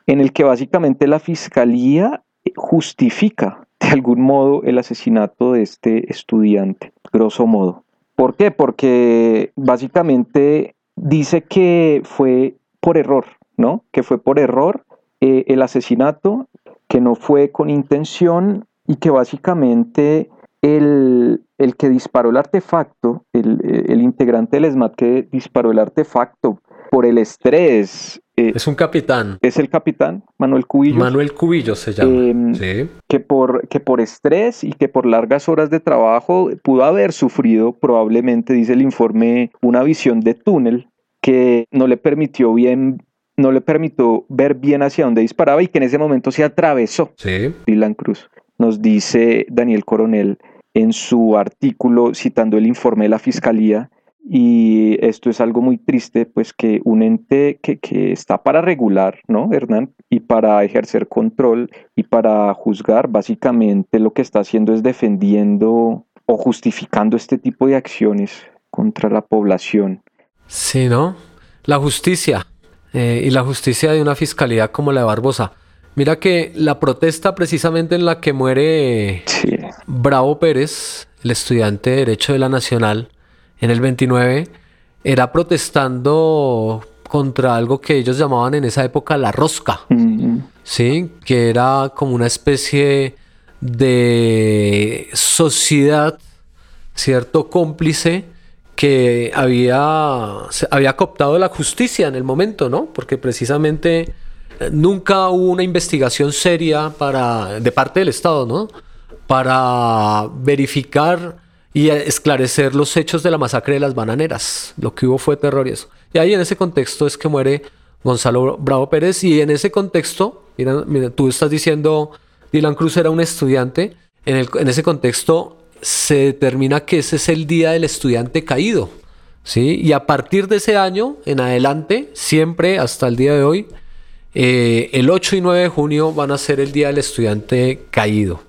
en el que básicamente la Fiscalía justifica de algún modo el asesinato de este estudiante, grosso modo. ¿Por qué? Porque básicamente dice que fue por error, ¿no? Que fue por error eh, el asesinato, que no fue con intención y que básicamente el, que disparó el artefacto, el, el, integrante del ESMAD que disparó el artefacto por el estrés. Eh, es un capitán. Es el capitán, Manuel Cubillo. Manuel Cubillo se llama. Em, sí. que, por, que por estrés y que por largas horas de trabajo pudo haber sufrido, probablemente, dice el informe, una visión de túnel que no le permitió bien no le permitió ver bien hacia dónde disparaba y que en ese momento se atravesó sí. Dylan Cruz. Nos dice Daniel Coronel en su artículo citando el informe de la Fiscalía y esto es algo muy triste, pues que un ente que, que, está para regular, ¿no, Hernán? Y para ejercer control y para juzgar, básicamente lo que está haciendo es defendiendo o justificando este tipo de acciones contra la población. Sí, ¿no? La justicia. Eh, y la justicia de una fiscalía como la de Barbosa. Mira que la protesta precisamente en la que muere Bravo Pérez, el estudiante de Derecho de la Nacional, en el 29, era protestando contra algo que ellos llamaban en esa época la rosca, ¿sí? Que era como una especie de sociedad, ¿cierto? Cómplice que había, había cooptado la justicia en el momento, ¿no? Porque precisamente eh, nunca hubo una investigación seria para, de parte del Estado, ¿no? Para verificar y esclarecer los hechos de la masacre de las bananeras. Lo que hubo fue terror y eso. Y ahí en ese contexto es que muere Gonzalo Bravo Pérez y en ese contexto, mira, tú estás diciendo, Dylan Cruz era un estudiante, en, el, ese contexto se determina que ese es el día del estudiante caído. ¿sí? Y a partir de ese año en adelante, siempre hasta el día de hoy, eh, el 8 y 9 de junio van a ser el día del estudiante caído.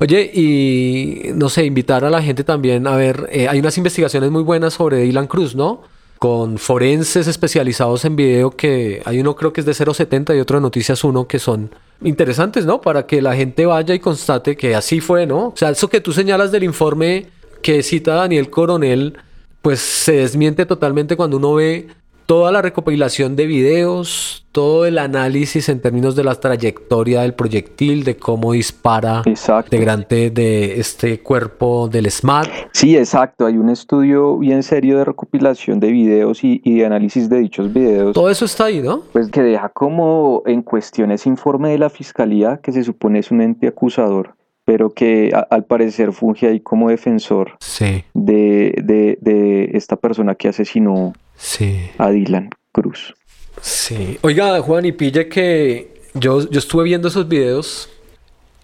Oye, y no sé, invitar a la gente también a ver, eh, hay unas investigaciones muy buenas sobre Dylan Cruz, ¿no? Con forenses especializados en video que hay uno creo que es de 070 y otro de Noticias 1 que son interesantes, ¿no? Para que la gente vaya y constate que así fue, ¿no? O sea, eso que tú señalas del informe que cita Daniel Coronel, pues se desmiente totalmente cuando uno ve toda la recopilación de videos, todo el análisis en términos de la trayectoria del proyectil, de cómo dispara exacto. integrante de este cuerpo del SMAT. Sí, exacto. Hay un estudio bien serio de recopilación de videos y, de análisis de dichos videos. Todo eso está ahí, ¿no? Pues que deja como en cuestión ese informe de la fiscalía, que se supone es un ente acusador pero que al parecer funge ahí como defensor sí. de, de, de, esta persona que asesinó Sí. a Dylan Cruz. Sí. Oiga, Juan, y pille que yo, yo estuve viendo esos videos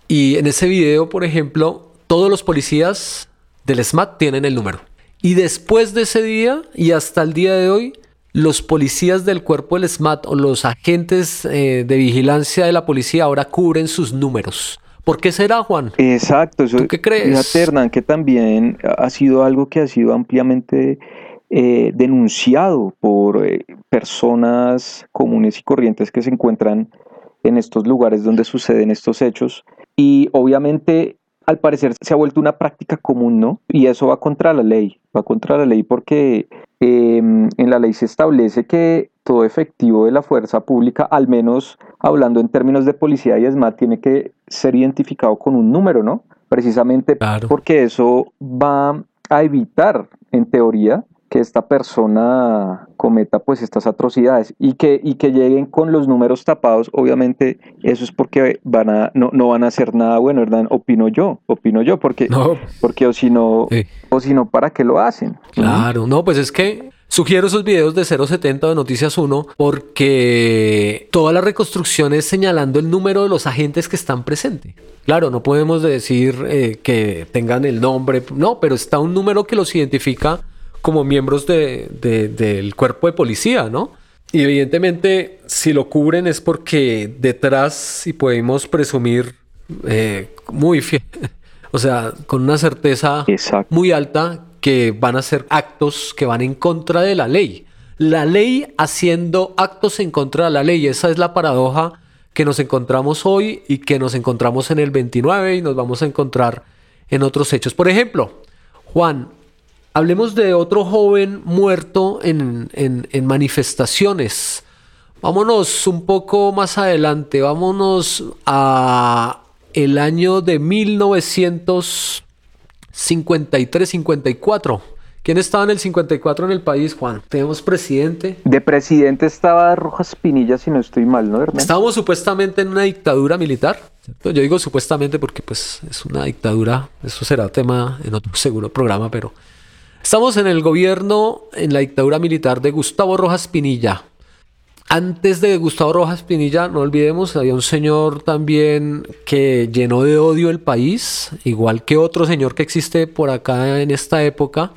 y en ese video, por ejemplo, todos los policías del SMAT tienen el número. Y después de ese día y hasta el día de hoy, los policías del cuerpo del SMAT o los agentes eh, de vigilancia de la policía ahora cubren sus números. ¿Por qué será, Juan? Exacto. Eso, ¿Tú qué crees? Fíjate, Hernán, que también ha sido algo que ha sido ampliamente eh, denunciado por eh, personas comunes y corrientes que se encuentran en estos lugares donde suceden estos hechos. Y obviamente, al parecer, se ha vuelto una práctica común, ¿no? Y eso va contra la ley, va contra la ley porque eh, en la ley se establece que todo efectivo de la fuerza pública, al menos hablando en términos de policía y ESMAD, tiene que ser identificado con un número, ¿no? Precisamente Claro. porque eso va a evitar, en teoría, que esta persona cometa pues estas atrocidades y que, y que lleguen con los números tapados, obviamente eso es porque van a, no, no van a hacer nada bueno, ¿verdad? Opino yo, opino yo, porque, No, porque o si no, sí. o si no, ¿para qué lo hacen? Claro, no, pues es que sugiero esos videos de 070 de Noticias 1 porque toda la reconstrucción es señalando el número de los agentes que están presentes. Claro, no podemos decir eh, que tengan el nombre, no, pero está un número que los identifica como miembros de- de- del cuerpo de policía, ¿no? Y evidentemente, si lo cubren es porque detrás, si podemos presumir, eh, muy fiel, o sea, con una certeza Exacto. muy alta que van a ser actos que van en contra de la ley. La ley haciendo actos en contra de la ley. Esa es la paradoja que nos encontramos hoy y que nos encontramos en el 29 y nos vamos a encontrar en otros hechos. Por ejemplo, Juan, hablemos de otro joven muerto en, en- en manifestaciones. Vámonos un poco más adelante, vámonos a el año de 1953-54. ¿Quién estaba en el 54 en el país, Juan? Tenemos presidente. De presidente estaba Rojas Pinilla, si no estoy mal, ¿no, Hernán? Estábamos supuestamente en una dictadura militar. ¿cierto? Yo digo supuestamente porque pues es una dictadura. Eso será tema en otro seguro programa, pero estamos en el gobierno, en la dictadura militar de Gustavo Rojas Pinilla. Antes de Gustavo Rojas Pinilla, no olvidemos, había un señor también que llenó de odio el país, igual que otro señor que existe por acá en esta época.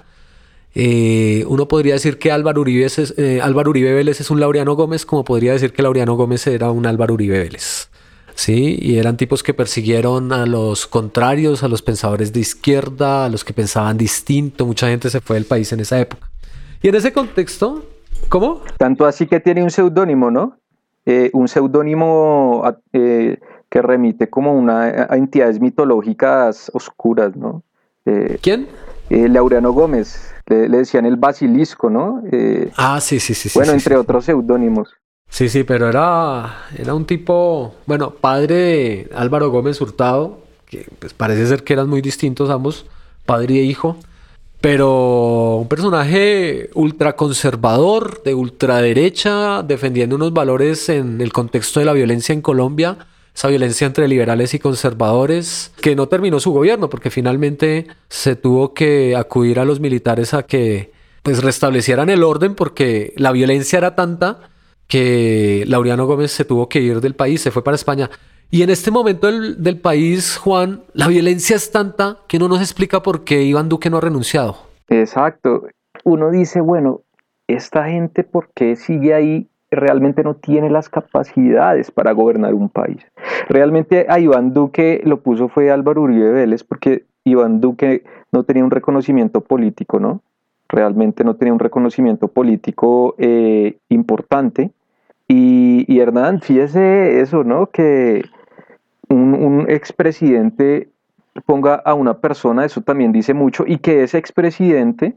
Eh, uno podría decir que Álvaro Uribe, es, eh, Álvaro Uribe Vélez es un Laureano Gómez, como podría decir que Laureano Gómez era un Álvaro Uribe Vélez. Sí, y eran tipos que persiguieron a los contrarios, a los pensadores de izquierda, a los que pensaban distinto. Mucha gente se fue del país en esa época. Y en ese contexto, ¿cómo? Tanto así que tiene un seudónimo, ¿no? Eh, un seudónimo a- eh, que remite como una, a entidades mitológicas oscuras, ¿no? Eh, ¿Quién? eh, Laureano Gómez, le, le decían el basilisco, ¿no? Eh, Ah, sí, sí, sí. sí, bueno, sí, entre sí. otros seudónimos. Sí, sí, pero era, era un tipo, bueno, padre de Álvaro Gómez Hurtado, que pues parece ser que eran muy distintos ambos, padre e hijo, pero un personaje ultraconservador, de ultraderecha, defendiendo unos valores en el contexto de la violencia en Colombia, esa violencia entre liberales y conservadores, que no terminó su gobierno, porque finalmente se tuvo que acudir a los militares a que pues restablecieran el orden, porque la violencia era tanta que Laureano Gómez se tuvo que ir del país, se fue para España. Y en este momento del, país, Juan, la violencia es tanta que no nos explica por qué Iván Duque no ha renunciado. Exacto. Uno dice, bueno, esta gente, ¿por qué sigue ahí? Realmente no tiene las capacidades para gobernar un país. Realmente a Iván Duque lo puso fue Álvaro Uribe Vélez porque Iván Duque no tenía un reconocimiento político, ¿no? Realmente no tenía un reconocimiento político eh, importante. Y, Hernán, fíjese eso, ¿no? Que un, un expresidente ponga a una persona, eso también dice mucho, y que ese expresidente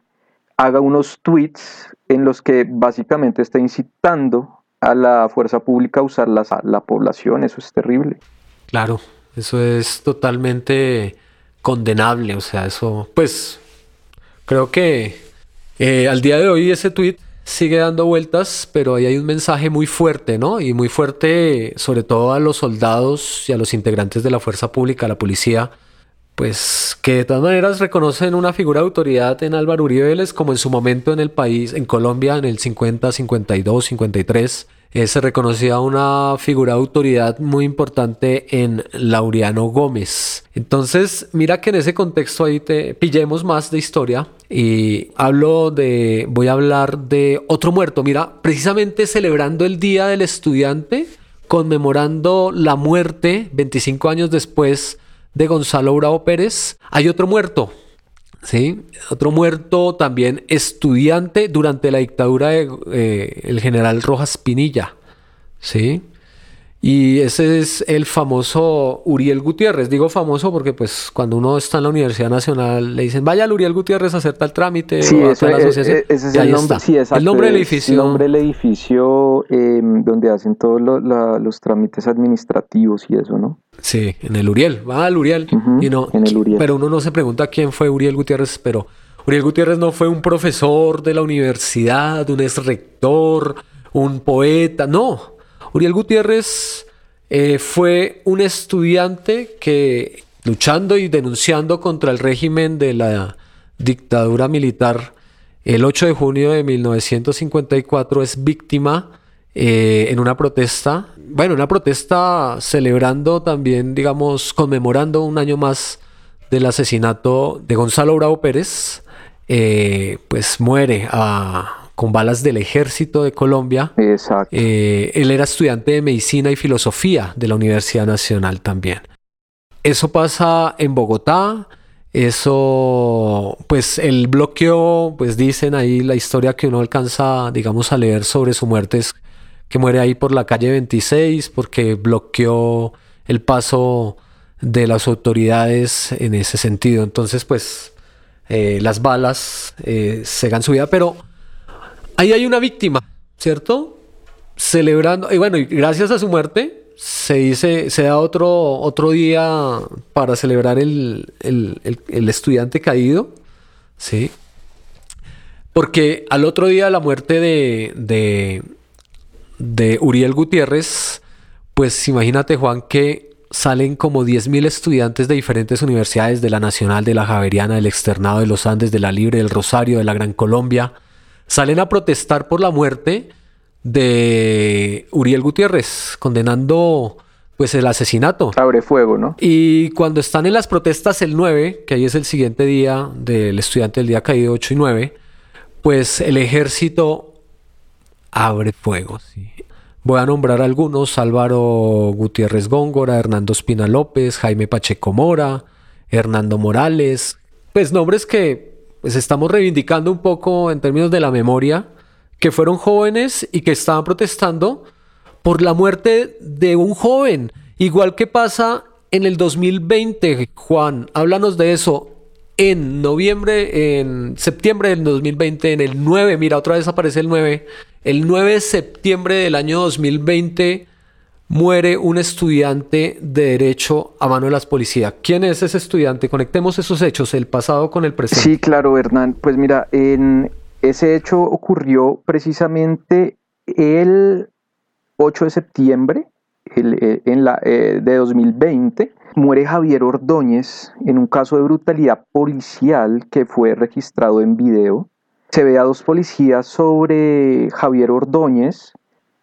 haga unos tweets en los que básicamente está incitando a la fuerza pública a usar la, la población, eso es terrible. Claro, eso es totalmente condenable, o sea, eso, pues, creo que eh, al día de hoy ese tweet sigue dando vueltas, pero ahí hay un mensaje muy fuerte, ¿no? Y muy fuerte, sobre todo a los soldados y a los integrantes de la fuerza pública, la policía, pues que de todas maneras reconocen una figura de autoridad en Álvaro Uribe Vélez como en su momento en el país, en Colombia, en el 50, 52, 53, se reconocía una figura de autoridad muy importante en Laureano Gómez. Entonces, mira que en ese contexto ahí te pillemos más de historia y hablo de, voy a hablar de otro muerto. Mira, precisamente celebrando el Día del Estudiante, conmemorando la muerte 25 años después de Gonzalo Bravo Pérez, hay otro muerto. ¿Sí? Otro muerto también estudiante durante la dictadura del eh, general Rojas Pinilla. ¿sí? Y ese es el famoso Uriel Gutiérrez. Digo famoso porque pues cuando uno está en la Universidad Nacional le dicen, vaya al Uriel Gutiérrez a hacer tal trámite sí, o ese es el nombre, sí, el nombre del edificio. El nombre del edificio em, donde hacen todos los trámites administrativos y eso, ¿no? Sí, en el Uriel. Va al Uriel. y no, en el Uriel. Pero uno no se pregunta quién fue Uriel Gutiérrez, pero Uriel Gutiérrez no fue un profesor de la universidad, un ex rector, un poeta, no. Uriel Gutiérrez eh, fue un estudiante que, luchando y denunciando contra el régimen de la dictadura militar, el 8 de junio de 1954 es víctima eh, en una protesta, bueno, una protesta celebrando también, digamos, conmemorando un año más del asesinato de Gonzalo Bravo Pérez, eh, pues muere a, con balas del ejército de Colombia. Exacto. Eh, él era estudiante de medicina y filosofía de la Universidad Nacional también. Eso pasa en Bogotá. Eso, pues el bloqueo, pues dicen ahí la historia que uno alcanza, digamos, a leer sobre su muerte es que muere ahí por la calle 26 porque bloqueó el paso de las autoridades en ese sentido. Entonces, pues eh, las balas eh, segan su vida, pero ahí hay una víctima, ¿cierto? Celebrando, y bueno, gracias a su muerte se dice, se da otro, otro día para celebrar el, estudiante caído, ¿sí? Porque al otro día de la muerte de, de, de Uriel Gutiérrez, pues imagínate Juan que salen como 10.000 estudiantes de diferentes universidades, de la Nacional, de la Javeriana, del Externado, de los Andes, de la Libre, del Rosario, de la Gran Colombia, salen a protestar por la muerte de Uriel Gutiérrez, condenando pues el asesinato. Abre fuego, ¿no? Y cuando están en las protestas el 9, que ahí es el siguiente día del estudiante del día caído 8 y 9, pues el ejército abre fuego, sí. Voy a nombrar algunos, Álvaro Gutiérrez Góngora, Hernando Espina López, Jaime Pacheco Mora, Hernando Morales, pues nombres que pues estamos reivindicando un poco en términos de la memoria, que fueron jóvenes y que estaban protestando por la muerte de un joven, igual que pasa en el 2020, Juan, háblanos de eso. En noviembre, en septiembre del 2020, en el 9, mira, otra vez aparece el 9, el 9 de septiembre del año 2020 muere un estudiante de derecho a mano de las policías. ¿Quién es ese estudiante? Conectemos esos hechos, el pasado con el presente. Sí, claro, Hernán. Pues mira, en ese hecho ocurrió precisamente el 8 de septiembre eh, en la, eh, de 2020. Muere Javier Ordóñez en un caso de brutalidad policial que fue registrado en video. Se ve a dos policías sobre Javier Ordóñez,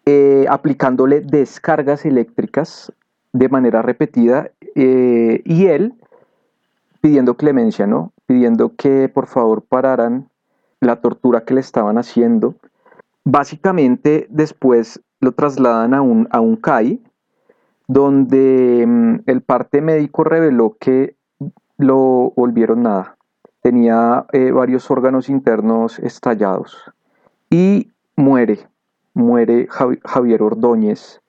eh, aplicándole descargas eléctricas de manera repetida eh, y él pidiendo clemencia, ¿no? Pidiendo que por favor pararan la tortura que le estaban haciendo. Básicamente después lo trasladan a un, a un CAI, donde mm, el parte médico reveló que lo volvieron nada. Tenía eh, varios órganos internos estallados y muere muere Javier Ordóñez.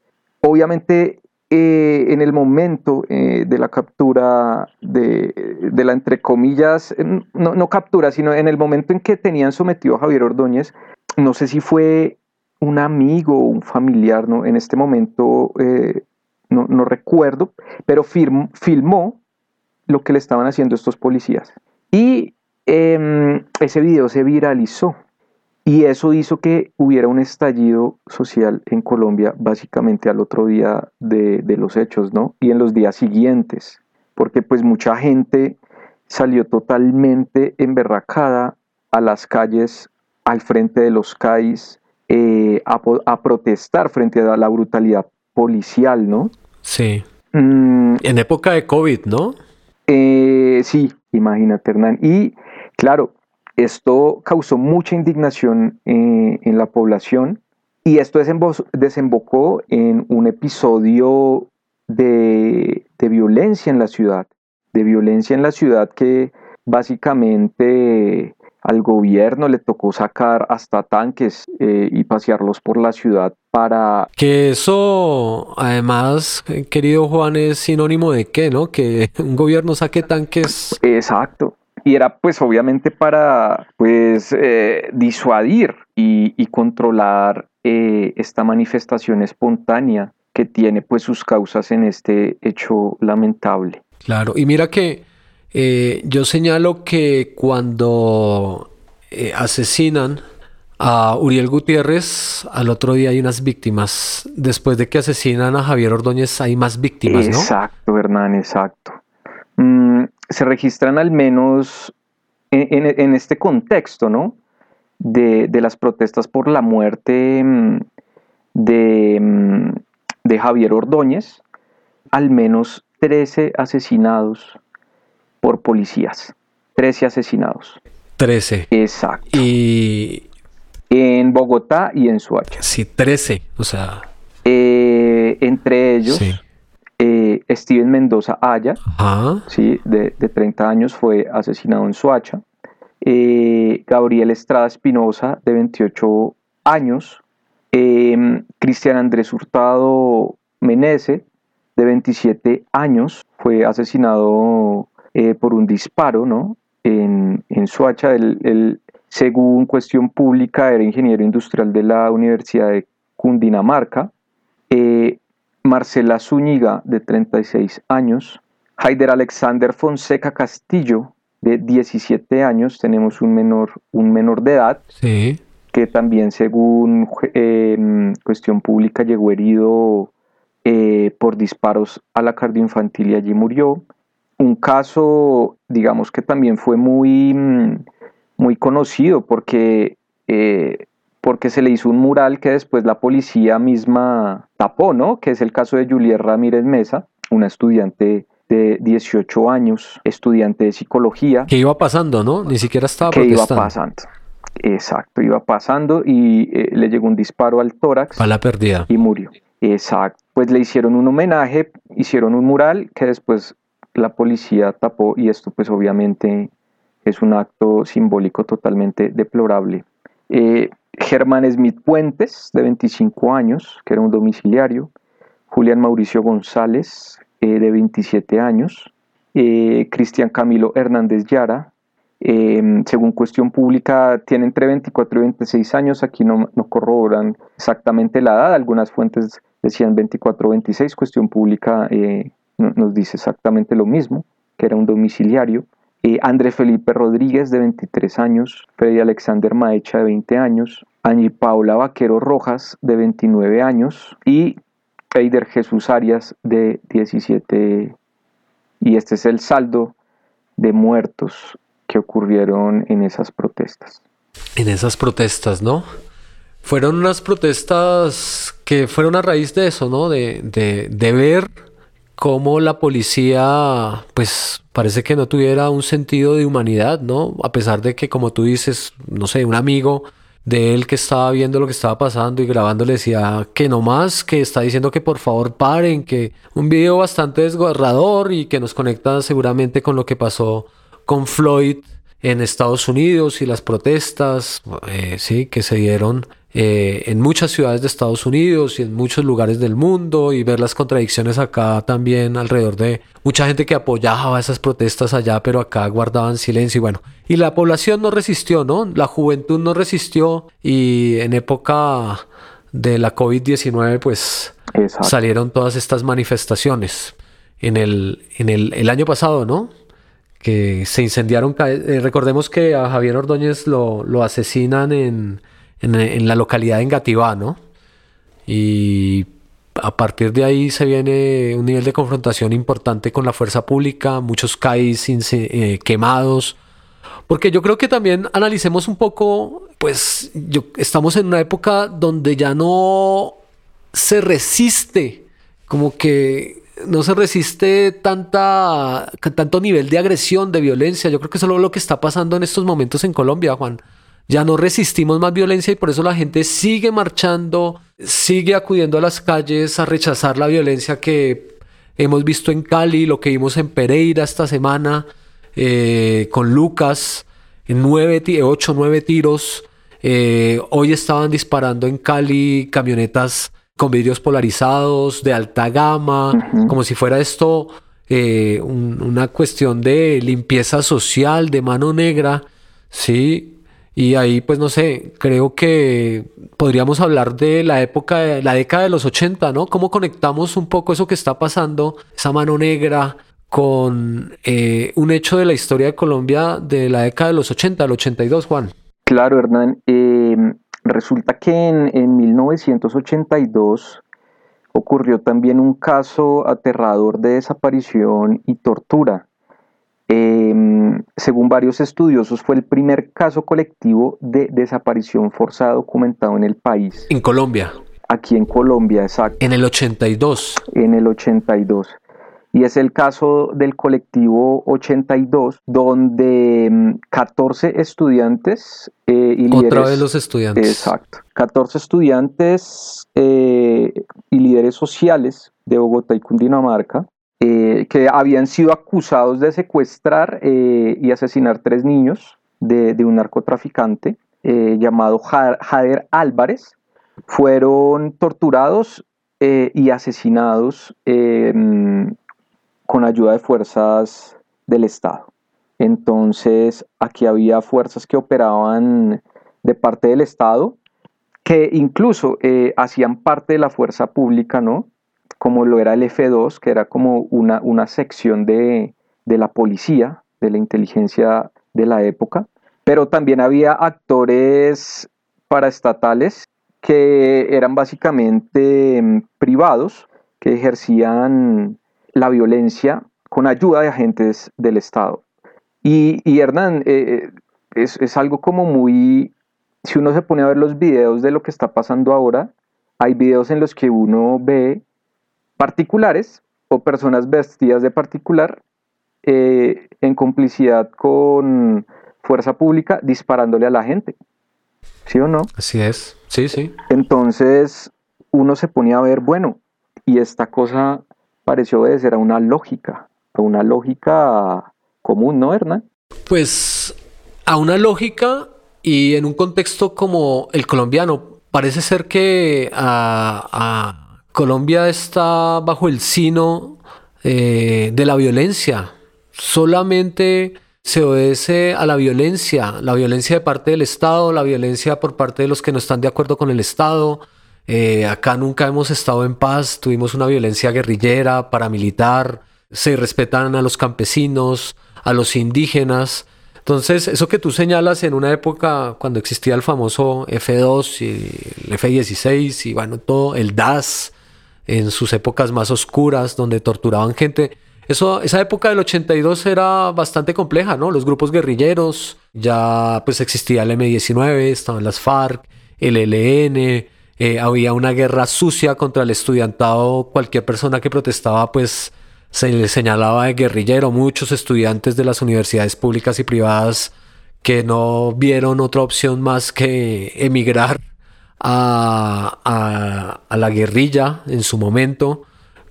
Obviamente eh, en el momento eh, de la captura de, la, entre comillas, no, captura, sino en el momento en que tenían sometido a Javier Ordóñez, no sé si fue un amigo o un familiar, ¿no? en este momento eh, no, recuerdo, pero filmó lo que le estaban haciendo estos policías. Y em, ese video se viralizó y eso hizo que hubiera un estallido social en Colombia básicamente al otro día de, los hechos, ¿no? Y en los días siguientes. porque pues mucha gente salió totalmente emberracada a las calles al frente de los CAIs eh, a, protestar frente a la brutalidad policial, ¿no? Sí. Mm. en época de COVID, ¿no? Eh, sí, imagínate, Hernán. Y claro, esto causó mucha indignación eh, en la población y esto desembocó en un episodio de, de violencia en la ciudad, de violencia en la ciudad que básicamente al gobierno le tocó sacar hasta tanques eh, y pasearlos por la ciudad para... Que eso, además, querido Juan, es sinónimo de qué, ¿no? Que un gobierno saque tanques. Exacto. Y era pues obviamente para pues eh, disuadir y, controlar eh, esta manifestación espontánea que tiene pues sus causas en este hecho lamentable. Claro, y mira que eh, yo señalo que cuando asesinan a Uriel Gutiérrez, al otro día hay unas víctimas. Después de que asesinan a Javier Ordóñez, hay más víctimas, ¿no? Exacto, Hernán, exacto. Mm, se registran al menos en, este contexto, ¿no? De, las protestas por la muerte mm, de, mm, de Javier Ordóñez, al menos 13 asesinados por policías. 13 asesinados. 13. Exacto. Y... En Bogotá y en Suacha. Sí, 13. O sea... Eh, entre ellos, eh, Steven Mendoza Aya, ¿sí? de, 30 años, fue asesinado en Suacha. Eh, Gabriel Estrada Espinosa, de 28 años. Cristian Andrés Hurtado Menese, de 27 años, fue asesinado eh, por un disparo, ¿no? En, en Suacha, el, según cuestión pública, era ingeniero industrial de la Universidad de Cundinamarca. Eh, Marcela Zúñiga, de 36 años. Haider Alexander Fonseca Castillo, de 17 años. Tenemos un menor, un menor de edad. Sí. Que también, según eh, cuestión pública, llegó herido por disparos a la cardioinfantil y allí murió un caso, digamos que también fue muy, muy conocido porque, eh, porque se le hizo un mural que después la policía misma tapó, ¿no? Que es el caso de Juliet Ramírez Mesa, una estudiante de 18 años, estudiante de psicología. Que iba pasando, ¿no? Ni siquiera estaba que iba pasando. Exacto, iba pasando y eh, le llegó un disparo al tórax. A la pérdida. Y murió. Exacto. Pues le hicieron un homenaje, hicieron un mural que después la policía tapó y esto pues obviamente es un acto simbólico totalmente deplorable. Eh, Germán Smith Puentes, de 25 años, que era un domiciliario. Julián Mauricio González, eh, de 27 años. Eh, Cristian Camilo Hernández Yara, según cuestión pública, tiene entre 24 y 26 años. Aquí no, corroboran exactamente la edad. Algunas fuentes decían 24 o 26. Cuestión pública nos dice exactamente lo mismo, que era un domiciliario. Eh, André Felipe Rodríguez, de 23 años, Freddy Alexander Maecha, de 20 años, Angie Paula Vaquero Rojas, de 29 años, y Eider Jesús Arias, de 17. Y este es el saldo de muertos que ocurrieron en esas protestas. En esas protestas, ¿no? Fueron unas protestas que fueron a raíz de eso, ¿no? De, de, de ver cómo la policía, pues parece que no tuviera un sentido de humanidad, ¿no? A pesar de que, como tú dices, no sé, un amigo de él que estaba viendo lo que estaba pasando y grabando le decía que no más, que está diciendo que por favor paren, que un video bastante desgarrador y que nos conecta seguramente con lo que pasó con Floyd en Estados Unidos y las protestas, eh, sí, que se dieron eh, en muchas ciudades de Estados Unidos y en muchos lugares del mundo y ver las contradicciones acá también alrededor de mucha gente que apoyaba esas protestas allá, pero acá guardaban silencio y bueno, y la población no resistió, ¿no? La juventud no resistió y en época de la COVID-19 pues salieron todas estas manifestaciones. En el, en el, año pasado, ¿no? Que se incendiaron. Eh, recordemos que a Javier Ordóñez lo, lo asesinan en, en, la localidad de Engativá, ¿no? Y a partir de ahí se viene un nivel de confrontación importante con la fuerza pública, muchos CAIs eh, quemados, porque yo creo que también analicemos un poco, pues yo, estamos en una época donde ya no se resiste, como que no se resiste tanta, tanto nivel de agresión, de violencia. Yo creo que eso es lo que está pasando en estos momentos en Colombia, Juan. Ya no resistimos más violencia y por eso la gente sigue marchando, sigue acudiendo a las calles a rechazar la violencia que hemos visto en Cali, lo que vimos en Pereira esta semana, eh, con Lucas, en nueve, ocho, nueve tiros. Eh, hoy estaban disparando en Cali camionetas con vidrios polarizados, de alta gama, como si fuera esto eh, una cuestión de limpieza social, de mano negra, ¿sí? Y ahí, pues no sé, creo que podríamos hablar de la época, de la década de los 80, ¿no? ¿Cómo conectamos un poco eso que está pasando, esa mano negra, con eh, un hecho de la historia de Colombia de la década de los 80, el 82, Juan? Claro, Hernán. Eh, resulta que en, en 1982 ocurrió también un caso aterrador de desaparición y tortura Em, según varios estudiosos, fue el primer caso colectivo de desaparición forzada documentado en el país. En Colombia. Aquí en Colombia, exacto. En el 82. En el 82. Y es el caso del colectivo 82, donde 14 em, estudiantes eh, y líderes. Otra vez los estudiantes. Exacto. 14 estudiantes eh, y líderes sociales de Bogotá y Cundinamarca eh, que habían sido acusados de secuestrar eh, y asesinar tres niños de, un narcotraficante eh, llamado Jader Álvarez, fueron torturados y asesinados em, con ayuda de fuerzas del Estado. Entonces, aquí había fuerzas que operaban de parte del Estado, que incluso hacían parte de la fuerza pública, ¿no? Como lo era el F2, que era como una, una sección de, la policía, de la inteligencia de la época, pero también había actores paraestatales que eran básicamente mm, privados, que ejercían la violencia con ayuda de agentes del Estado. Y, Hernán, eh, eh, es, es, algo como muy, si uno se pone a ver los videos de lo que está pasando ahora, hay videos en los que uno ve particulares o personas vestidas de particular eh, en complicidad con fuerza pública disparándole a la gente. ¿Sí o no? Así es, sí, sí. Entonces uno se ponía a ver, bueno, y esta cosa pareció obedecer a una lógica, a una lógica común, ¿no, Hernán? Pues a una lógica y en un contexto como el colombiano, parece ser que a Colombia está bajo el sino eh, de la violencia. Solamente se obedece a la violencia, la violencia de parte del Estado, la violencia por parte de los que no están de acuerdo con el Estado. Eh, acá nunca hemos estado en paz, tuvimos una violencia guerrillera, paramilitar, se respetan a los campesinos, a los indígenas. Entonces, eso que tú señalas en una época cuando existía el famoso F2 y el F16 y bueno, todo el DAS, en sus épocas más oscuras, donde torturaban gente. Eso, esa época del 82 era bastante compleja, ¿no? Los grupos guerrilleros, ya pues existía el M19, estaban las FARC, el ELN, eh, había una guerra sucia contra el estudiantado, cualquier persona que protestaba pues se le señalaba de guerrillero, muchos estudiantes de las universidades públicas y privadas que no vieron otra opción más que emigrar a, la guerrilla en su momento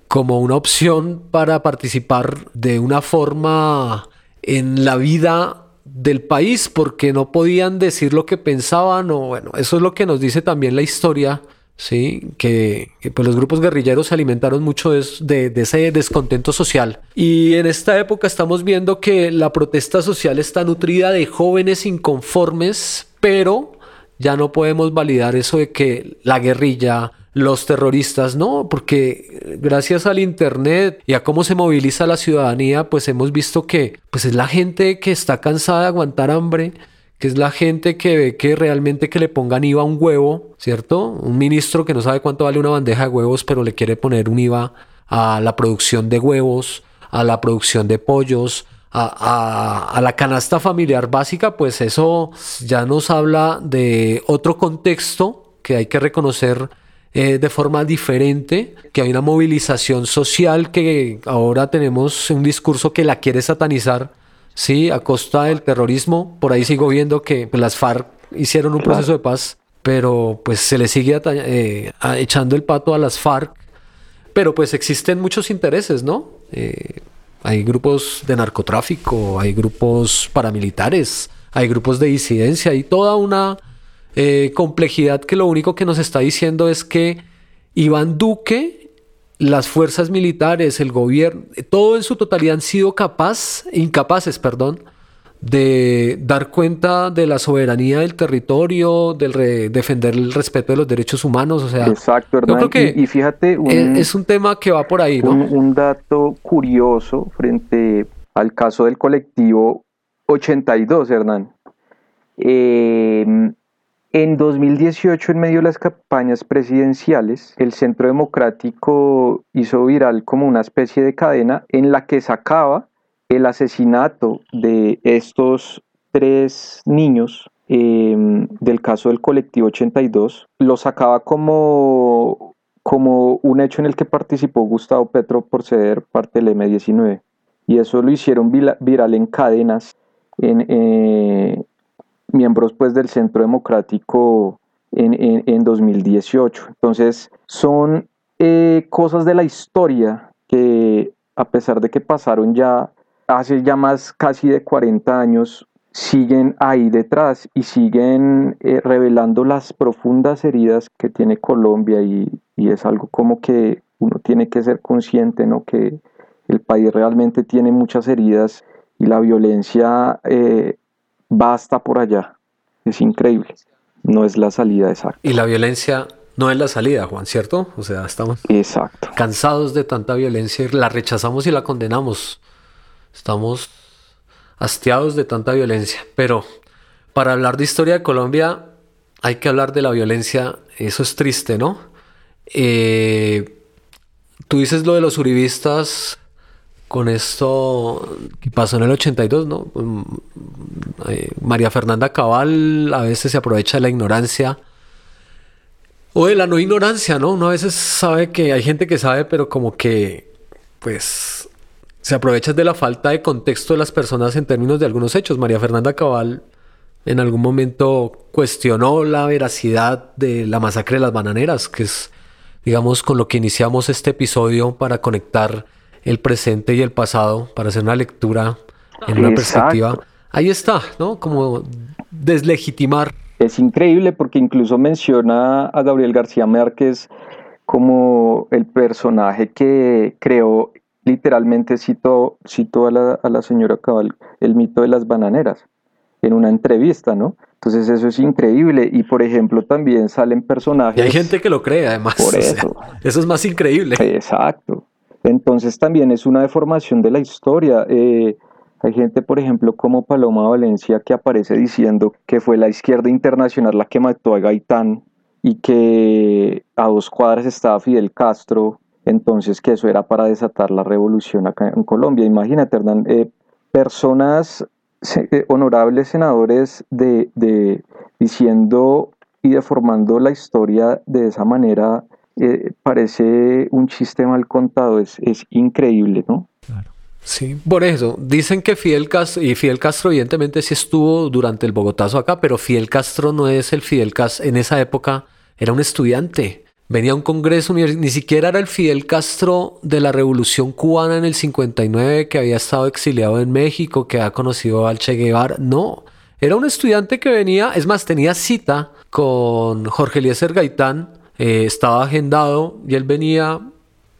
como una opción para participar de una forma en la vida del país porque no podían decir lo que pensaban o bueno, eso es lo que nos dice también la historia, ¿sí? Que, pues los grupos guerrilleros se alimentaron mucho de, de, ese descontento social. Y en esta época estamos viendo que la protesta social está nutrida de jóvenes inconformes, pero ya no podemos validar eso de que la guerrilla, los terroristas, no, porque gracias al Internet y a cómo se moviliza la ciudadanía, pues hemos visto que pues es la gente que está cansada de aguantar hambre, que es la gente que ve que realmente que le pongan IVA a un huevo, ¿cierto? Un ministro que no sabe cuánto vale una bandeja de huevos, pero le quiere poner un IVA a la producción de huevos, a la producción de pollos, a, la canasta familiar básica, pues eso ya nos habla de otro contexto que hay que reconocer eh, de forma diferente, que hay una movilización social que ahora tenemos un discurso que la quiere satanizar, sí, a costa del terrorismo. Por ahí sigo viendo que las FARC hicieron un proceso de paz, pero pues se le sigue eh, echando el pato a las FARC. Pero pues existen muchos intereses, ¿no? Eh, hay grupos de narcotráfico, hay grupos paramilitares, hay grupos de disidencia, hay toda una eh, complejidad que lo único que nos está diciendo es que Iván Duque, las fuerzas militares, el gobierno, todo en su totalidad han sido capaz, incapaces, perdón, de dar cuenta de la soberanía del territorio, del defender el respeto de los derechos humanos. O sea, Exacto, Hernán. y, fíjate, es, un tema que va por ahí, ¿no? Un, dato curioso frente al caso del colectivo 82, Hernán. Em, en 2018, en medio de las campañas presidenciales, el Centro Democrático hizo viral como una especie de cadena en la que sacaba el asesinato de estos tres niños em, del caso del colectivo 82 lo sacaba como, como un hecho en el que participó Gustavo Petro por ser parte del M19. Y eso lo hicieron viral en cadenas, en eh, miembros pues, del Centro Democrático en, en, 2018. Entonces, son eh, cosas de la historia que, a pesar de que pasaron ya hace ya más casi de 40 años siguen ahí detrás y siguen eh, revelando las profundas heridas que tiene Colombia y, es algo como que uno tiene que ser consciente, ¿no? Que el país realmente tiene muchas heridas y la violencia eh, basta por allá. Es increíble. No es la salida exacta. Y la violencia no es la salida, Juan, ¿cierto? O sea, estamos Exacto. cansados de tanta violencia, la rechazamos y la condenamos. Estamos hastiados de tanta violencia. Pero para hablar de historia de Colombia hay que hablar de la violencia. Eso es triste, ¿no? Eh, tú dices lo de los uribistas con esto que pasó en el 82, ¿no? Mm, eh, María Fernanda Cabal a veces se aprovecha de la ignorancia o de la no ignorancia, ¿no? Uno a veces sabe que hay gente que sabe, pero como que, pues, se aprovecha de la falta de contexto de las personas en términos de algunos hechos. María Fernanda Cabal en algún momento cuestionó la veracidad de la masacre de las bananeras, que es, digamos, con lo que iniciamos este episodio para conectar el presente y el pasado, para hacer una lectura en una perspectiva. Ahí está, ¿no? Como deslegitimar. Es increíble porque incluso menciona a Gabriel García Márquez como el personaje que creó literalmente citó, citó a, la, a la señora Cabal el mito de las bananeras en una entrevista, ¿no? Entonces eso es increíble y por ejemplo también salen personajes... Y hay gente que lo cree además. Por eso. eso es más increíble. Exacto. Entonces también es una deformación de la historia. Eh, hay gente, por ejemplo, como Paloma Valencia, que aparece diciendo que fue la izquierda internacional la que mató a Gaitán y que a dos cuadras estaba Fidel Castro entonces que eso era para desatar la revolución acá en Colombia. Imagínate, Hernán, eh, personas, eh, honorables senadores de, diciendo y deformando la historia de esa manera, eh, parece un chiste mal contado, es, es increíble, ¿no? Sí, por eso. Dicen que Fidel Castro, y Fidel Castro evidentemente sí estuvo durante el Bogotazo acá, pero Fidel Castro no es el Fidel Castro, en esa época era un estudiante. Venía a un congreso, ni siquiera era el Fidel Castro de la Revolución Cubana en el 59 que había estado exiliado en México, que había conocido al Che Guevara. No, era un estudiante que venía, es más, tenía cita con Jorge Eliezer Gaitán, eh, estaba agendado y él venía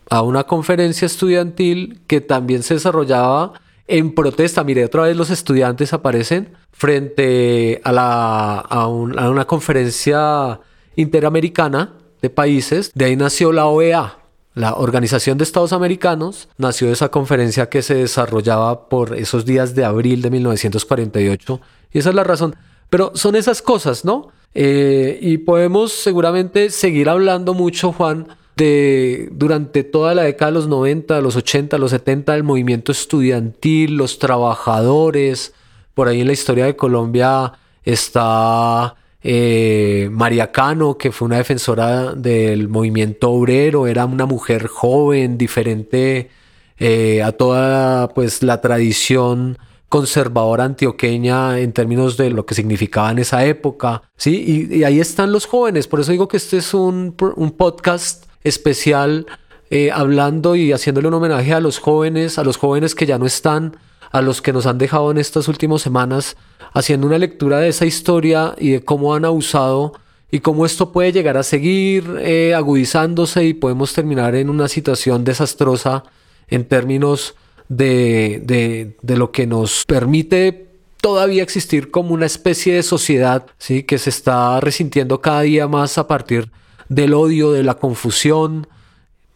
a una conferencia estudiantil que también se desarrollaba en protesta. Mire, otra vez los estudiantes aparecen frente a, la, a una conferencia interamericana países. De ahí nació la OEA, la Organización de Estados Americanos, nació esa conferencia que se desarrollaba por esos días de abril de 1948. Y esa es la razón. Pero son esas cosas, ¿no? Eh, y podemos seguramente seguir hablando mucho, Juan, de durante toda la década de los 90, los 80, los 70, el movimiento estudiantil, los trabajadores. Por ahí en la historia de Colombia está eh, María Cano, que fue una defensora del movimiento obrero, era una mujer joven, diferente eh, a toda pues, la tradición conservadora antioqueña en términos de lo que significaba en esa época. ¿sí? Y, ahí están los jóvenes, por eso digo que este es un, podcast especial eh, hablando y haciéndole un homenaje a los jóvenes, a los jóvenes que ya no están, a los que nos han dejado en estas últimas semanas haciendo una lectura de esa historia y de cómo han abusado y cómo esto puede llegar a seguir eh, agudizándose y podemos terminar en una situación desastrosa en términos de, de, lo que nos permite todavía existir como una especie de sociedad ¿sí? que se está resintiendo cada día más a partir del odio, de la confusión.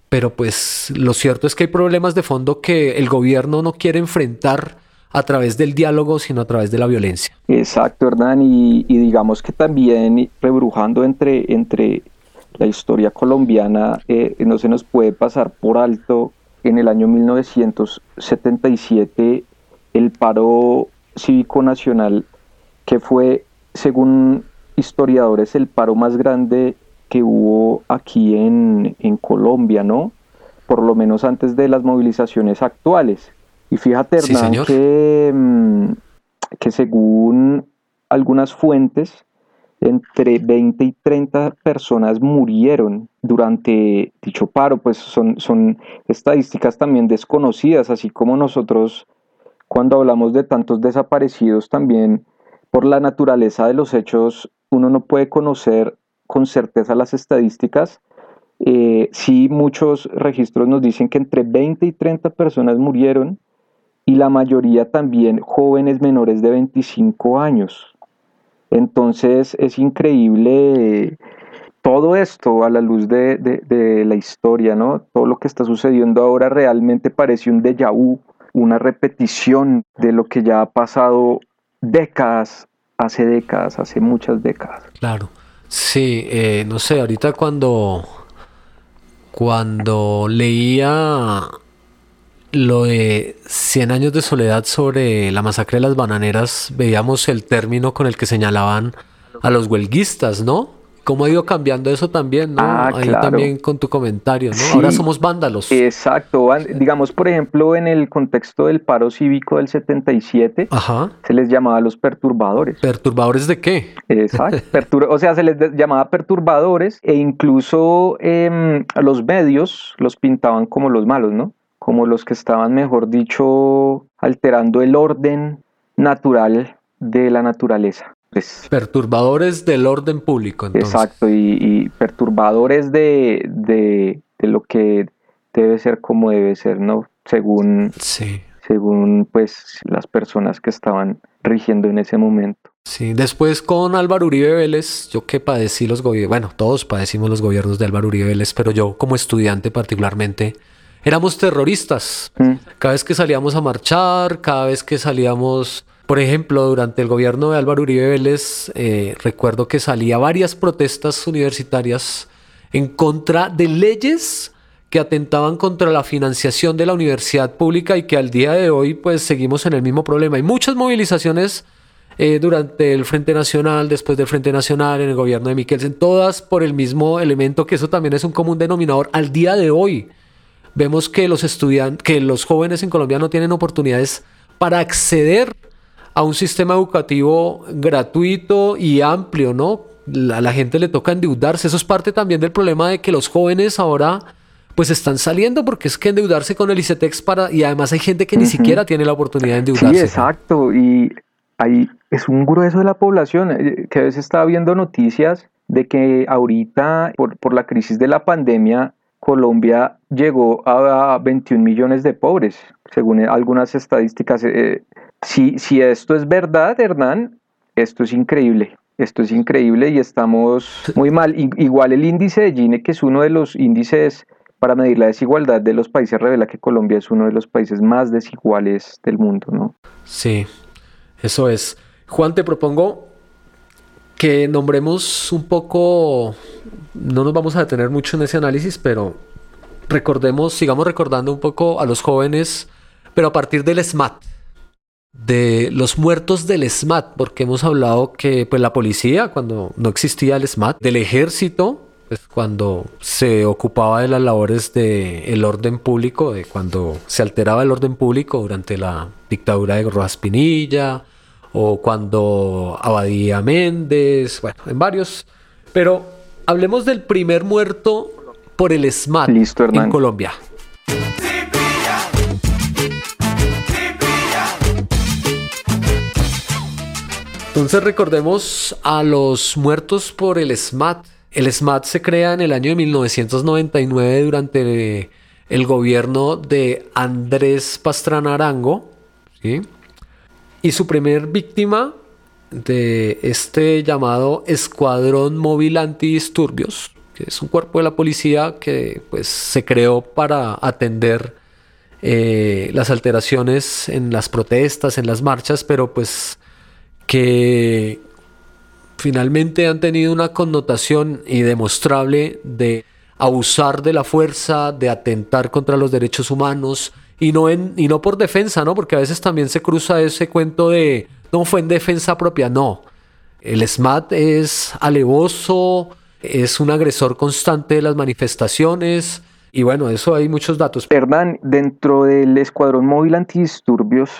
Pero pues lo cierto es que hay problemas de fondo que el gobierno no quiere enfrentar a través del diálogo, sino a través de la violencia. Exacto, Hernán, y, digamos que también rebrujando entre, entre la historia colombiana, eh, no se nos puede pasar por alto en el año 1977 el paro cívico nacional, que fue, según historiadores, el paro más grande que hubo aquí en, en Colombia, ¿no? Por lo menos antes de las movilizaciones actuales. Y fíjate, Hernán, que, mm, que según algunas fuentes, entre 20 y 30 personas murieron durante dicho paro, pues son, son estadísticas también desconocidas, así como nosotros cuando hablamos de tantos desaparecidos también por la naturaleza de los hechos uno no puede conocer con certeza las estadísticas. Eh, sí, muchos registros nos dicen que entre 20 y 30 personas murieron y la mayoría también jóvenes menores de 25 años. Entonces es increíble todo esto a la luz de, la historia, ¿no? Todo lo que está sucediendo ahora realmente parece un déjà vu, una repetición de lo que ya ha pasado décadas, hace décadas, hace muchas décadas. Claro, sí, eh, no sé, ahorita cuando, cuando leía lo de 100 años de soledad sobre la masacre de las bananeras, veíamos el término con el que señalaban a los huelguistas, ¿no? ¿Cómo ha ido cambiando eso también, no? Ah, Ahí también con tu comentario, ¿no? Ahora somos vándalos. Exacto. Digamos, por ejemplo, en el contexto del paro cívico del 77, se les llamaba los perturbadores. ¿Perturbadores de qué? Exacto. o sea, se les llamaba perturbadores e incluso eh, los medios los pintaban como los malos, ¿no? como los que estaban, mejor dicho, alterando el orden natural de la naturaleza. Pues, perturbadores del orden público. Entonces. Exacto, y, perturbadores de, de, lo que debe ser como debe ser, ¿no? Según, sí. según pues las personas que estaban rigiendo en ese momento. Sí, después con Álvaro Uribe Vélez, yo que padecí los gobiernos, bueno, todos padecimos los gobiernos de Álvaro Uribe Vélez, pero yo como estudiante particularmente éramos terroristas. Mm. Cada vez que salíamos a marchar, cada vez que salíamos, por ejemplo, durante el gobierno de Álvaro Uribe Vélez, eh, recuerdo que salía varias protestas universitarias en contra de leyes que atentaban contra la financiación de la universidad pública y que al día de hoy pues seguimos en el mismo problema. Hay muchas movilizaciones eh, durante el Frente Nacional, después del Frente Nacional, en el gobierno de Miquelsen, todas por el mismo elemento que eso también es un común denominador al día de hoy vemos que los estudiantes, que los jóvenes en Colombia no tienen oportunidades para acceder a un sistema educativo gratuito y amplio, ¿no? A la gente le toca endeudarse. Eso es parte también del problema de que los jóvenes ahora pues están saliendo porque es que endeudarse con el ICETEX para y además hay gente que ni siquiera tiene la oportunidad de endeudarse. Sí, exacto, y ahí es un grueso de la población eh, que a veces está viendo noticias de que ahorita por, por la crisis de la pandemia Colombia llegó a 21 millones de pobres, según algunas estadísticas. Eh, si, si esto es verdad, Hernán, esto es increíble. Esto es increíble y estamos muy mal. Igual el índice de Gini, que es uno de los índices para medir la desigualdad de los países, revela que Colombia es uno de los países más desiguales del mundo, ¿no? Sí, eso es. Juan, te propongo que nombremos un poco, no nos vamos a detener mucho en ese análisis, pero recordemos, sigamos recordando un poco a los jóvenes, pero a partir del SMAT, de los muertos del SMAT, porque hemos hablado que pues la policía, cuando no existía el SMAT, del ejército, pues cuando se ocupaba de las labores del orden público, de cuando se alteraba el orden público durante la dictadura de Rojas Pinilla, o cuando Abadía Méndez, bueno, en varios. Pero hablemos del primer muerto por el SMAT en Colombia. Entonces recordemos a los muertos por el SMAT. El SMAT se crea en el año de 1999 durante el gobierno de Andrés Pastrana Arango. Y su primer víctima de este llamado Escuadrón Móvil Antidisturbios, que es un cuerpo de la policía que pues, se creó para atender eh, las alteraciones en las protestas, en las marchas, pero pues que finalmente han tenido una connotación y demostrable de abusar de la fuerza, de atentar contra los derechos humanos y no, en, y no por defensa, ¿no? Porque a veces también se cruza ese cuento de no fue en defensa propia, no. El SMAT es alevoso, es un agresor constante de las manifestaciones. Y bueno, eso hay muchos datos. Hernán, dentro del Escuadrón Móvil Antidisturbios,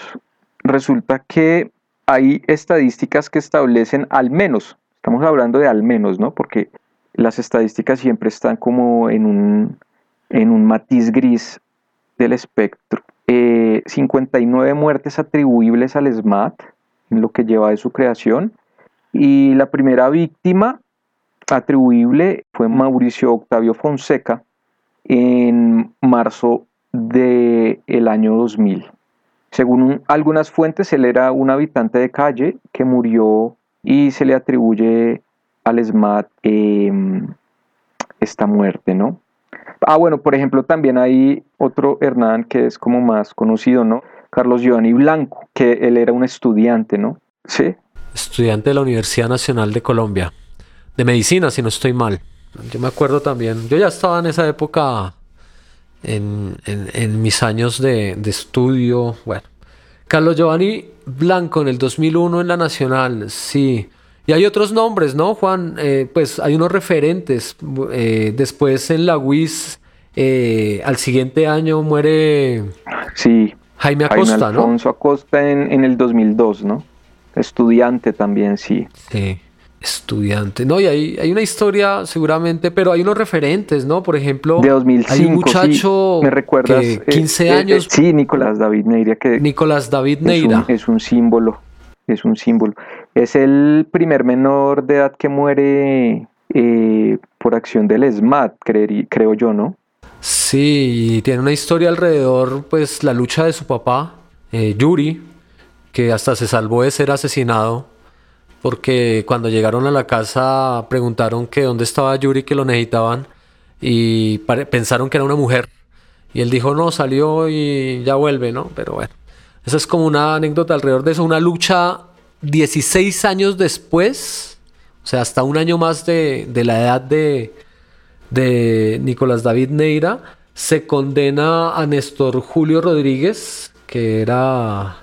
resulta que hay estadísticas que establecen al menos, estamos hablando de al menos, ¿no? Porque las estadísticas siempre están como en un, en un matiz gris del espectro. 59 eh, muertes atribuibles al SMAT, en lo que lleva de su creación, y la primera víctima atribuible fue Mauricio Octavio Fonseca en marzo del el año 2000. Según algunas fuentes, él era un habitante de calle que murió y se le atribuye al SMAT em, esta muerte, ¿no? Ah, bueno, por ejemplo, también hay otro Hernán que es como más conocido, ¿no? Carlos Giovanni Blanco, que él era un estudiante, ¿no? Sí. Estudiante de la Universidad Nacional de Colombia, de medicina, si no estoy mal. Yo me acuerdo también, yo ya estaba en esa época en, mis años de, estudio. Bueno, Carlos Giovanni Blanco en el 2001 en la Nacional, sí. Y hay otros nombres, ¿no, Juan? Eh, pues hay unos referentes. Eh, después en la UIS, eh, al siguiente año muere sí, Jaime Acosta, Jaime Alfonso Acosta en, en el 2002, ¿no? Estudiante también, sí. Sí estudiante. No, y hay, hay una historia seguramente, pero hay unos referentes, ¿no? Por ejemplo, de 2005, hay un muchacho me recuerdas, que 15 eh, eh, años. Eh, sí, Nicolás David Neira. Que Nicolás David Neira. Es un, símbolo, es un símbolo. Es el primer menor de edad que muere por acción del SMAT, creo yo, ¿no? Sí, y tiene una historia alrededor, pues, la lucha de su papá, Yuri, que hasta se salvó de ser asesinado porque cuando llegaron a la casa preguntaron que dónde estaba Yuri, que lo necesitaban, y pensaron que era una mujer. Y él dijo, no, salió y ya vuelve, ¿no? Pero bueno, esa es como una anécdota alrededor de eso, una lucha 16 años después, o sea, hasta un año más de, la edad de, de Nicolás David Neira, se condena a Néstor Julio Rodríguez, que era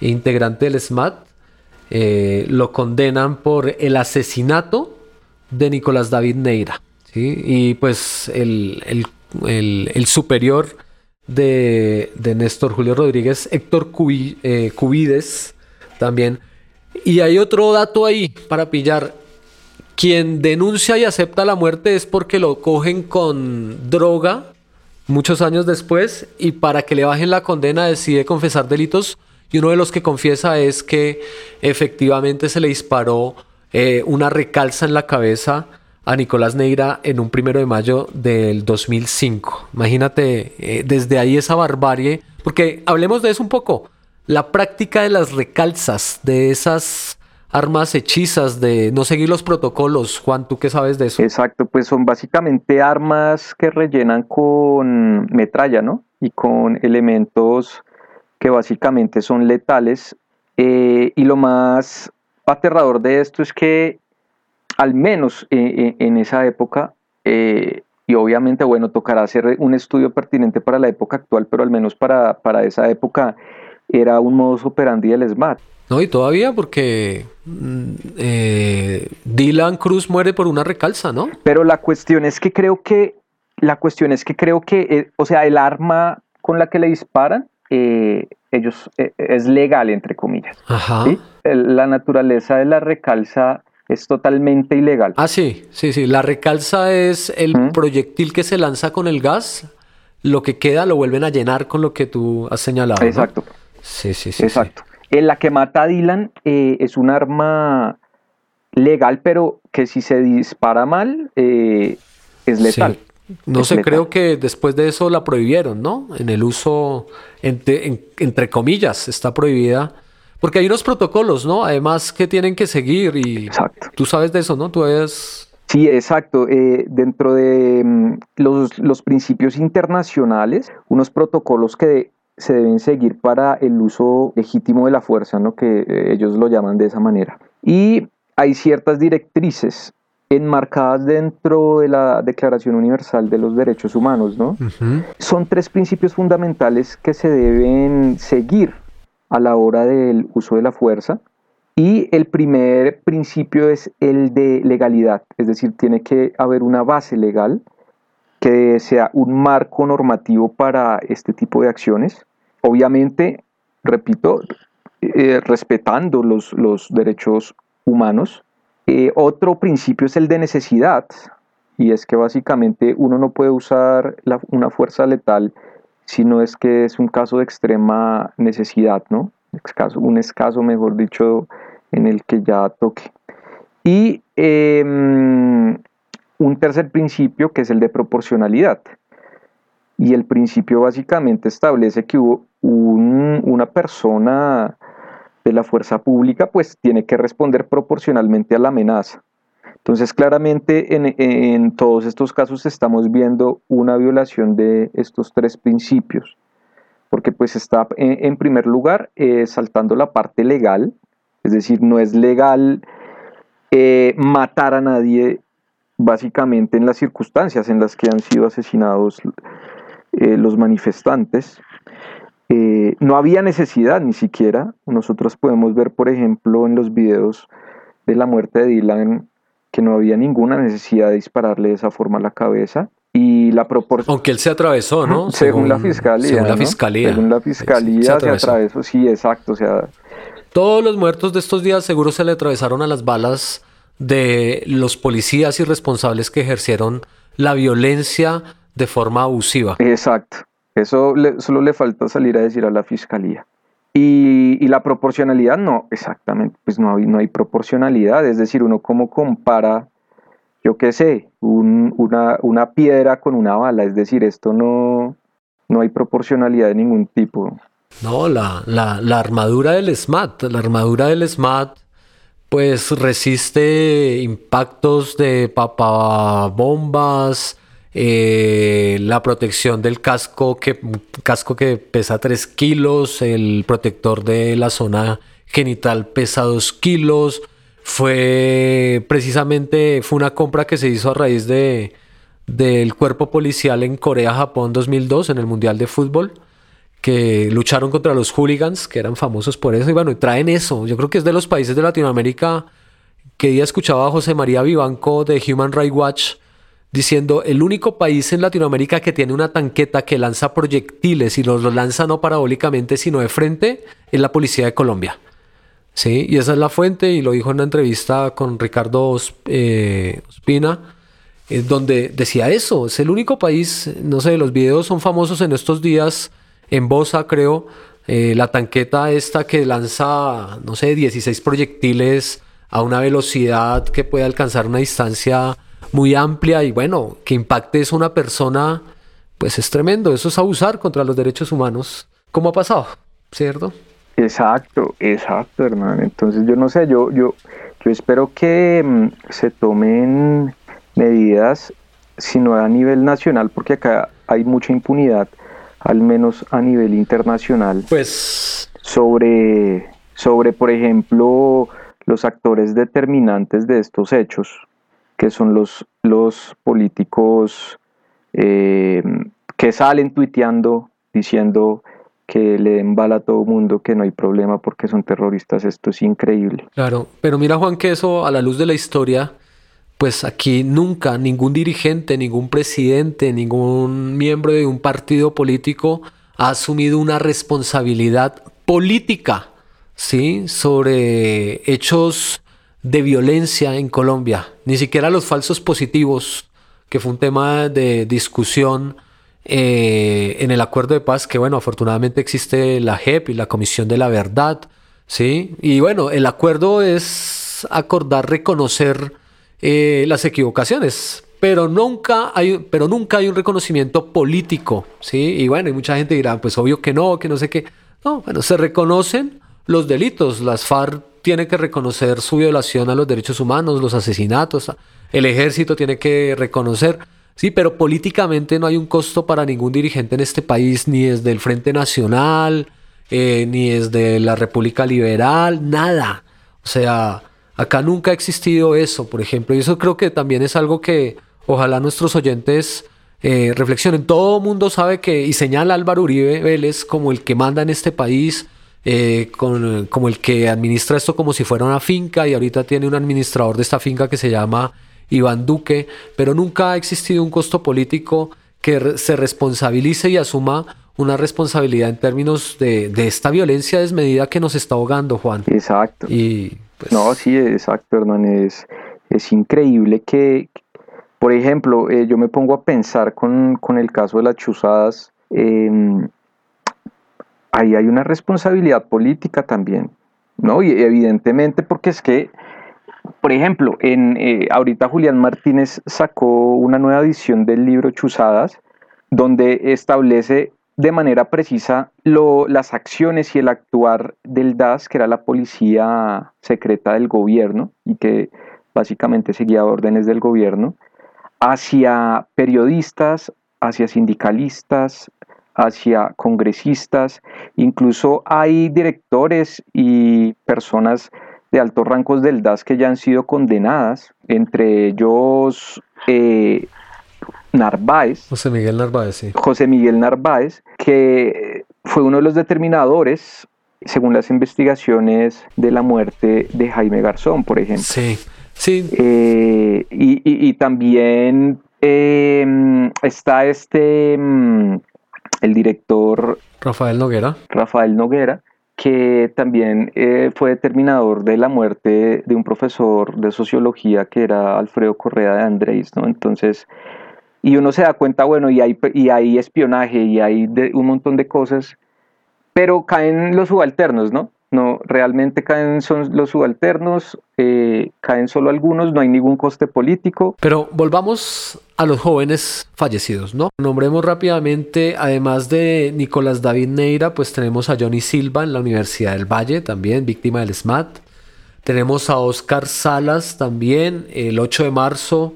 integrante del SMAT, eh, lo condenan por el asesinato de Nicolás David Neira. Y pues el, superior de, Néstor Julio Rodríguez, Héctor eh, Cubides, también. Y hay otro dato ahí para pillar. Quien denuncia y acepta la muerte es porque lo cogen con droga muchos años después y para que le bajen la condena decide confesar delitos y uno de los que confiesa es que efectivamente se le disparó eh, una recalza en la cabeza a Nicolás Neira en un primero de mayo del 2005. Imagínate, eh, desde ahí esa barbarie, porque hablemos de eso un poco, la práctica de las recalzas, de esas armas hechizas, de no seguir los protocolos. Juan, ¿tú qué sabes de eso? Exacto, pues son básicamente armas que rellenan con metralla, ¿no? Y con elementos que básicamente son letales. Eh, y lo más aterrador de esto es que al menos en esa época, y obviamente, bueno, tocará hacer un estudio pertinente para la época actual, pero al menos para, para esa época era un modus operandi del SMAT. No, y todavía porque mm, eh, Dylan Cruz muere por una recalza, ¿no? Pero la cuestión es que creo que, la cuestión es que creo que, eh, o sea, el arma con la que le disparan, eh, ellos, es legal, entre comillas. Ajá. la naturaleza de la recalza es totalmente ilegal. Ah, sí, sí, sí. La recalza es el proyectil que se lanza con el gas. Lo que queda lo vuelven a llenar con lo que tú has señalado. Exacto. Sí, sí, sí. Exacto. En la que mata a Dylan eh, es un arma legal, pero que si se dispara mal eh, es letal. No sé, creo que después de eso la prohibieron, ¿no? En el uso, entre comillas, está prohibida. Porque hay unos protocolos, ¿no? Además que tienen que seguir y exacto. tú sabes de eso, ¿no? Tú eres... Sí, exacto. Eh, dentro de mm, los, los, principios internacionales, unos protocolos que se deben seguir para el uso legítimo de la fuerza, ¿no? que eh, ellos lo llaman de esa manera. Y hay ciertas directrices enmarcadas dentro de la Declaración Universal de los Derechos Humanos, ¿no? Son tres principios fundamentales que se deben seguir a la hora del uso de la fuerza. Y el primer principio es el de legalidad, es decir, tiene que haber una base legal que sea un marco normativo para este tipo de acciones. Obviamente, repito, eh, respetando los, los, derechos humanos. Eh, otro principio es el de necesidad, y es que básicamente uno no puede usar una fuerza letal si no es que es un caso de extrema necesidad, ¿no? un escaso, mejor dicho, en el que ya toque. Y em, un tercer principio que es el de proporcionalidad. Y el principio básicamente establece que una persona de la fuerza pública pues tiene que responder proporcionalmente a la amenaza. Entonces claramente en, todos estos casos estamos viendo una violación de estos tres principios, porque pues está en, primer lugar eh, saltando la parte legal, es decir, no es legal eh, matar a nadie básicamente en las circunstancias en las que han sido asesinados eh, los manifestantes. Eh, no había necesidad ni siquiera. Nosotros podemos ver, por ejemplo, en los videos de la muerte de Dylan que no había ninguna necesidad de dispararle de esa forma a la cabeza. Y la proporción... Aunque él se atravesó, ¿no? Según, la fiscalía. Según la fiscalía. Según la fiscalía se atravesó. Sí, exacto. O sea... Todos los muertos de estos días seguro se le atravesaron a las balas de los policías irresponsables que ejercieron la violencia de forma abusiva. Exacto. Eso solo le falta salir a decir a la fiscalía. Y, la proporcionalidad, no, exactamente, pues no hay, no hay proporcionalidad. Es decir, uno como compara, yo qué sé, una, una, piedra con una bala. Es decir, esto no, no hay proporcionalidad de ningún tipo. No, la, la, la armadura del SMAT, la armadura del SMAT pues resiste impactos de papabombas, eh, la protección del casco que, casco que pesa 3 kilos, el protector de la zona genital pesa 2 kilos. Fue precisamente fue una compra que se hizo a raíz de, del cuerpo policial en Corea-Japón 2002 en el Mundial de Fútbol que lucharon contra los hooligans, que eran famosos por eso, y bueno, traen eso. Yo creo que es de los países de Latinoamérica que día escuchaba a José María Vivanco de Human Rights Watch diciendo el único país en Latinoamérica que tiene una tanqueta que lanza proyectiles y los, lanza no parabólicamente sino de frente es la policía de Colombia. Sí, y esa es la fuente y lo dijo en una entrevista con Ricardo eh, Ospina, donde decía eso, es el único país, no sé, los videos son famosos en estos días en Bosa, creo, eh, la tanqueta esta que lanza, no sé, 16 proyectiles a una velocidad que puede alcanzar una distancia muy amplia y bueno, que impacte eso a una persona, pues es tremendo. Eso es abusar contra los derechos humanos, como ha pasado, ¿cierto? Exacto, exacto, hermano. Entonces yo no sé, yo, yo, yo espero que mm, se tomen medidas, si no a nivel nacional, porque acá hay mucha impunidad al menos a nivel internacional, pues sobre, sobre por ejemplo, los actores determinantes de estos hechos, que son los, los políticos eh, que salen tuiteando diciendo que le den bala a todo mundo, que no hay problema porque son terroristas, esto es increíble. Claro, pero mira Juan que eso a la luz de la historia, pues aquí nunca ningún dirigente, ningún presidente, ningún miembro de un partido político ha asumido una responsabilidad política, ¿sí? Sobre hechos de violencia en Colombia. Ni siquiera los falsos positivos, que fue un tema de discusión eh, en el acuerdo de paz, que bueno, afortunadamente existe la JEP y la Comisión de la Verdad, ¿sí? Y bueno, el acuerdo es acordar reconocer eh, las equivocaciones, pero nunca, hay, pero nunca hay un reconocimiento político, ¿sí? Y bueno, y mucha gente dirá, pues obvio que no, que no sé qué. No, bueno, se reconocen los delitos, las FARC tiene que reconocer su violación a los derechos humanos, los asesinatos, el ejército tiene que reconocer Sí, pero políticamente no hay un costo para ningún dirigente en este país, ni desde el Frente Nacional, eh, ni desde la República Liberal, nada. O sea, acá nunca ha existido eso, por ejemplo, y eso creo que también es algo que ojalá nuestros oyentes eh, reflexionen. Todo mundo sabe que, y señala Álvaro Uribe Vélez como el que manda en este país, eh, como el que administra esto como si fuera una finca, y ahorita tiene un administrador de esta finca que se llama Iván Duque, pero nunca ha existido un costo político que se responsabilice y asuma una responsabilidad en términos de, esta violencia desmedida que nos está ahogando, Juan. Exacto. Y, pues, No, sí, exacto, Hernán. Es, es increíble que, por ejemplo, eh, yo me pongo a pensar con, el caso de las chuzadas, em, ahí hay una responsabilidad política también, ¿no? Y evidentemente porque es que por ejemplo, en, eh, ahorita Julián Martínez sacó una nueva edición del libro Chuzadas, donde establece de manera precisa las acciones y el actuar del DAS, que era la policía secreta del gobierno y que básicamente seguía órdenes del gobierno, hacia periodistas, hacia sindicalistas, hacia congresistas, incluso hay directores y personas de altos rangos del DAS que ya han sido condenadas, entre ellos eh, Narváez. José Miguel Narváez, sí. José Miguel Narváez, que fue uno de los determinadores, según las investigaciones, de la muerte de Jaime Garzón, por ejemplo. Sí, sí. Eh, y, también em, está este, mm, el director... Rafael Noguera. Rafael Noguera, que también eh, fue determinador de la muerte de un profesor de sociología que era Alfredo Correa de Andrés, ¿no? Entonces, y uno se da cuenta, bueno, y hay, y hay espionaje y hay un montón de cosas, pero caen los subalternos, ¿no? No, realmente caen son los subalternos, eh, caen solo algunos, no hay ningún coste político. Pero volvamos a los jóvenes fallecidos, ¿no? Nombremos rápidamente, además de Nicolás David Neira, pues tenemos a Johnny Silva en la Universidad del Valle, también víctima del SMAT. Tenemos a Oscar Salas también, el 8 de marzo,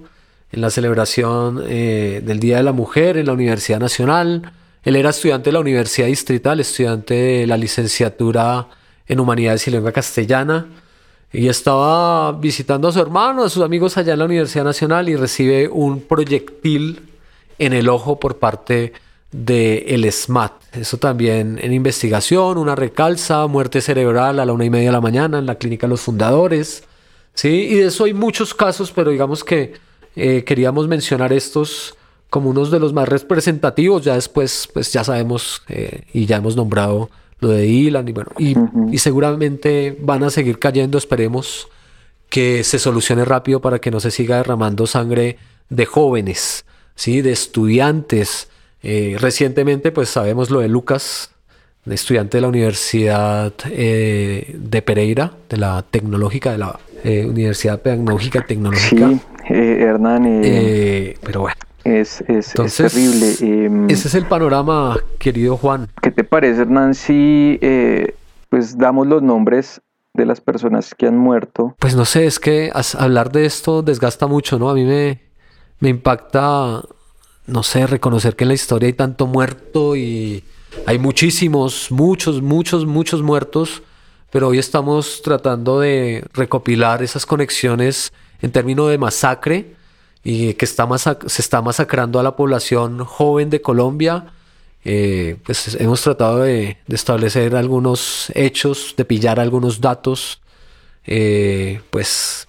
en la celebración eh, del Día de la Mujer en la Universidad Nacional. Él era estudiante de la Universidad Distrital, estudiante de la licenciatura en Humanidades y Lengua Castellana y estaba visitando a su hermano, a sus amigos allá en la Universidad Nacional y recibe un proyectil en el ojo por parte del el SMAT. Eso también en investigación, una recalza, muerte cerebral a la una y media de la mañana en la clínica Los Fundadores. ¿sí? Y de eso hay muchos casos, pero digamos que eh, queríamos mencionar estos como unos de los más representativos. Ya después, pues ya sabemos eh, y ya hemos nombrado lo de Dylan y bueno, y, seguramente van a seguir cayendo, esperemos que se solucione rápido para que no se siga derramando sangre de jóvenes, ¿sí? de estudiantes. Eh, recientemente pues sabemos lo de Lucas, estudiante de la Universidad eh, de Pereira, de la tecnológica, de la eh, Universidad Pedagógica Tecnológica. Sí, Hernán. pero bueno. Es, es, terrible. Em, ese es el panorama, querido Juan. ¿Qué te parece, Hernán, si eh, pues damos los nombres de las personas que han muerto? Pues no sé, es que hablar de esto desgasta mucho, ¿no? A mí me, me impacta, no sé, reconocer que en la historia hay tanto muerto y hay muchísimos, muchos, muchos, muchos muertos, pero hoy estamos tratando de recopilar esas conexiones en términos de masacre y que está se está masacrando a la población joven de Colombia. Eh, pues hemos tratado de, establecer algunos hechos, de pillar algunos datos. Eh, pues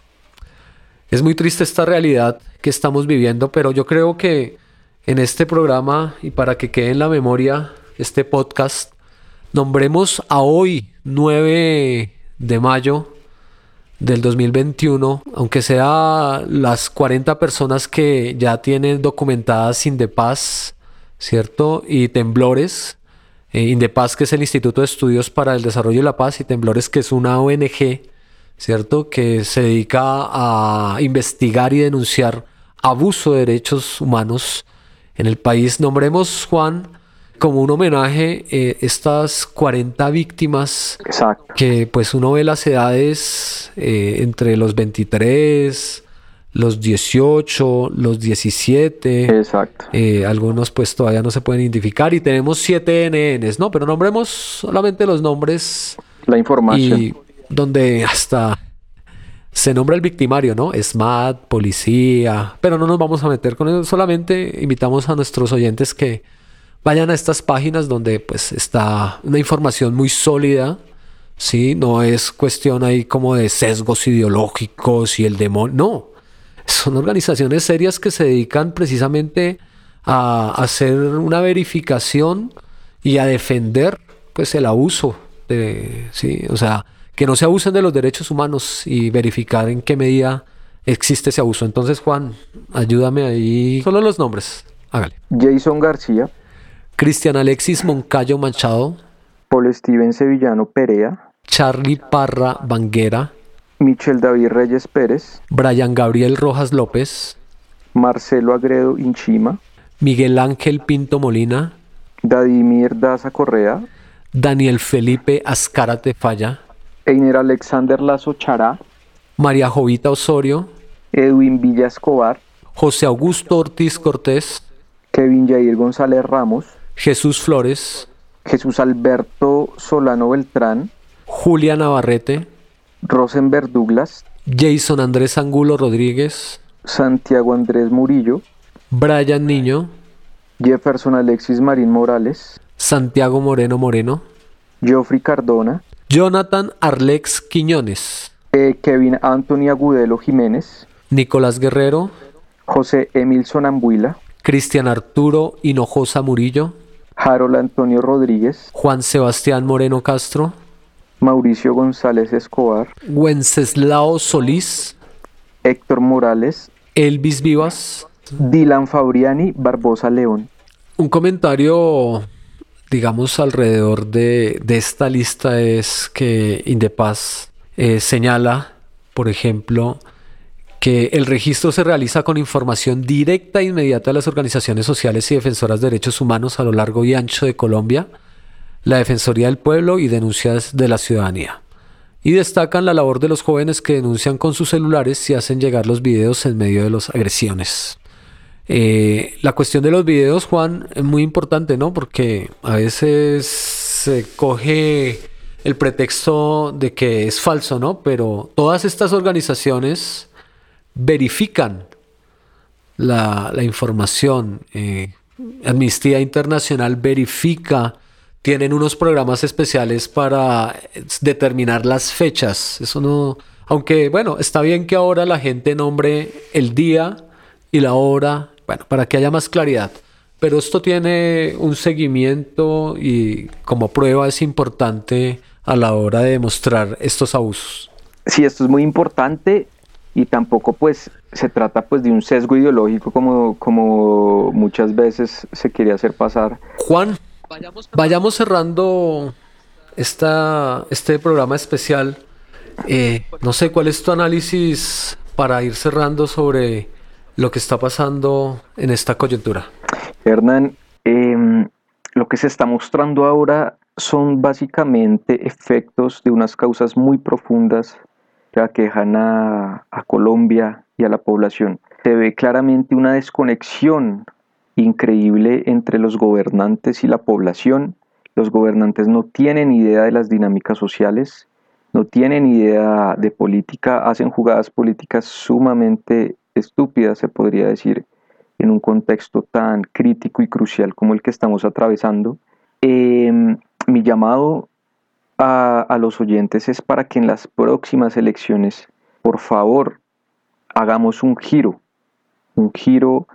es muy triste esta realidad que estamos viviendo, pero yo creo que en este programa y para que quede en la memoria este podcast, nombremos a hoy, 9 de mayo del 2021, aunque sea las 40 personas que ya tienen documentadas Indepaz, ¿cierto? Y Temblores, eh, Indepaz que es el Instituto de Estudios para el Desarrollo y la Paz y Temblores que es una ONG, ¿cierto? Que se dedica a investigar y denunciar abuso de derechos humanos en el país. Nombremos, Juan, como un homenaje eh, estas 40 víctimas que pues uno ve las edades eh, entre los 23, los 18, los 17. Exacto. Eh, algunos pues todavía no se pueden identificar y tenemos 7 NNs, ¿no? Pero nombremos solamente los nombres. La información. Y donde hasta se nombra el victimario, ¿no? SMAT, policía, pero no nos vamos a meter con eso, solamente invitamos a nuestros oyentes que vayan a estas páginas donde pues está una información muy sólida, ¿sí? No es cuestión ahí como de sesgos ideológicos y el demonio, no. Son organizaciones serias que se dedican precisamente a hacer una verificación y a defender pues el abuso de, sí, o sea, que no se abusen de los derechos humanos y verificar en qué medida existe ese abuso. Entonces, Juan, ayúdame ahí. Solo los nombres. Hágale. Jason García. Cristian Alexis Moncayo Machado. Paul Steven Sevillano Perea. Charlie Parra Banguera. Michel David Reyes Pérez. Brian Gabriel Rojas López. Marcelo Agredo Inchima. Miguel Ángel Pinto Molina. Dadimir Daza Correa. Daniel Felipe Azcárate Falla. Einer Alexander Lazo Chará. María Jovita Osorio. Edwin Villa Escobar. José Augusto Ortiz Cortés. Kevin Jair González Ramos. Jesús Flores. Jesús Alberto Solano Beltrán. Julia Navarrete. Rosenberg Douglas. Jason Andrés Angulo Rodríguez. Santiago Andrés Murillo. Brian Niño. Jefferson Alexis Marín Morales. Santiago Moreno Moreno. Geoffrey Cardona. Jonathan Arlex Quiñones. Eh, Kevin Anthony Agudelo Jiménez. Nicolás Guerrero. José Emilson Ambuila. Cristian Arturo Hinojosa Murillo. Harold Antonio Rodríguez. Juan Sebastián Moreno Castro. Mauricio González Escobar. Wenceslao Solís. Héctor Morales. Elvis Vivas. Dylan Fabriani Barbosa León. Un comentario, digamos, alrededor de, esta lista es que Indepaz eh, señala, por ejemplo, que el registro se realiza con información directa e inmediata de las organizaciones sociales y defensoras de derechos humanos a lo largo y ancho de Colombia, la Defensoría del Pueblo y denuncias de la ciudadanía. Y destacan la labor de los jóvenes que denuncian con sus celulares y hacen llegar los videos en medio de las agresiones. Eh, la cuestión de los videos, Juan, es muy importante, ¿no? Porque a veces se coge el pretexto de que es falso, ¿no? Pero todas estas organizaciones verifican la, información. Eh, Amnistía Internacional verifica, tienen unos programas especiales para determinar las fechas. Eso no, aunque bueno, está bien que ahora la gente nombre el día y la hora, bueno, para que haya más claridad. Pero esto tiene un seguimiento y como prueba es importante a la hora de demostrar estos abusos. Sí, esto es muy importante y tampoco pues se trata pues de un sesgo ideológico como, como muchas veces se quiere hacer pasar. Juan, vayamos cerrando esta, este programa especial. Eh, no sé cuál es tu análisis para ir cerrando sobre lo que está pasando en esta coyuntura. Hernán, em, lo que se está mostrando ahora son básicamente efectos de unas causas muy profundas que aquejan a, Colombia y a la población. Se ve claramente una desconexión increíble entre los gobernantes y la población. Los gobernantes no tienen idea de las dinámicas sociales, no tienen idea de política, hacen jugadas políticas sumamente estúpidas, se podría decir, en un contexto tan crítico y crucial como el que estamos atravesando. Em, mi llamado a, los oyentes es para que en las próximas elecciones, por favor, hagamos un giro, un giro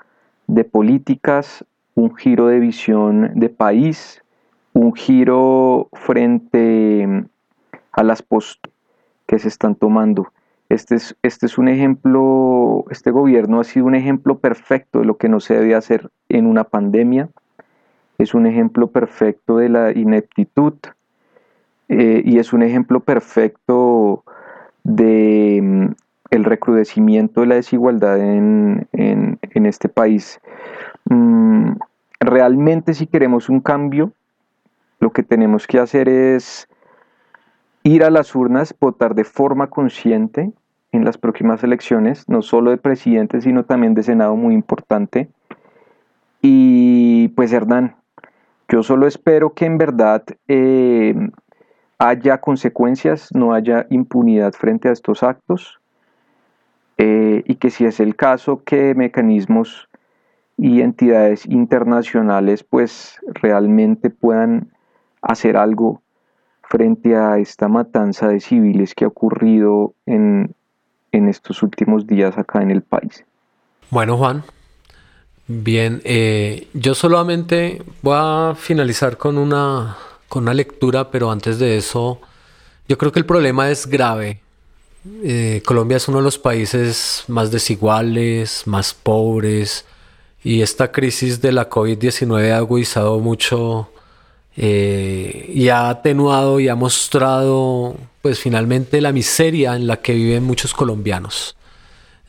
de políticas, un giro de visión de país, un giro frente a las posturas que se están tomando. Este es, este es un ejemplo, este gobierno ha sido un ejemplo perfecto de lo que no se debe hacer en una pandemia, es un ejemplo perfecto de la ineptitud eh, y es un ejemplo perfecto de mm, el recrudecimiento de la desigualdad en, este país. Mm, realmente si queremos un cambio, lo que tenemos que hacer es ir a las urnas, votar de forma consciente en las próximas elecciones, no solo de presidente, sino también de Senado, muy importante. Y pues Hernán, yo solo espero que en verdad eh, haya consecuencias, no haya impunidad frente a estos actos eh, y que si es el caso, que mecanismos y entidades internacionales pues realmente puedan hacer algo frente a esta matanza de civiles que ha ocurrido en, estos últimos días acá en el país. Bueno, Juan, bien, eh, yo solamente voy a finalizar con una, con una lectura, pero antes de eso, yo creo que el problema es grave. Eh, Colombia es uno de los países más desiguales, más pobres, y esta crisis de la COVID-19 ha agudizado mucho eh, y ha atenuado y ha mostrado pues finalmente la miseria en la que viven muchos colombianos.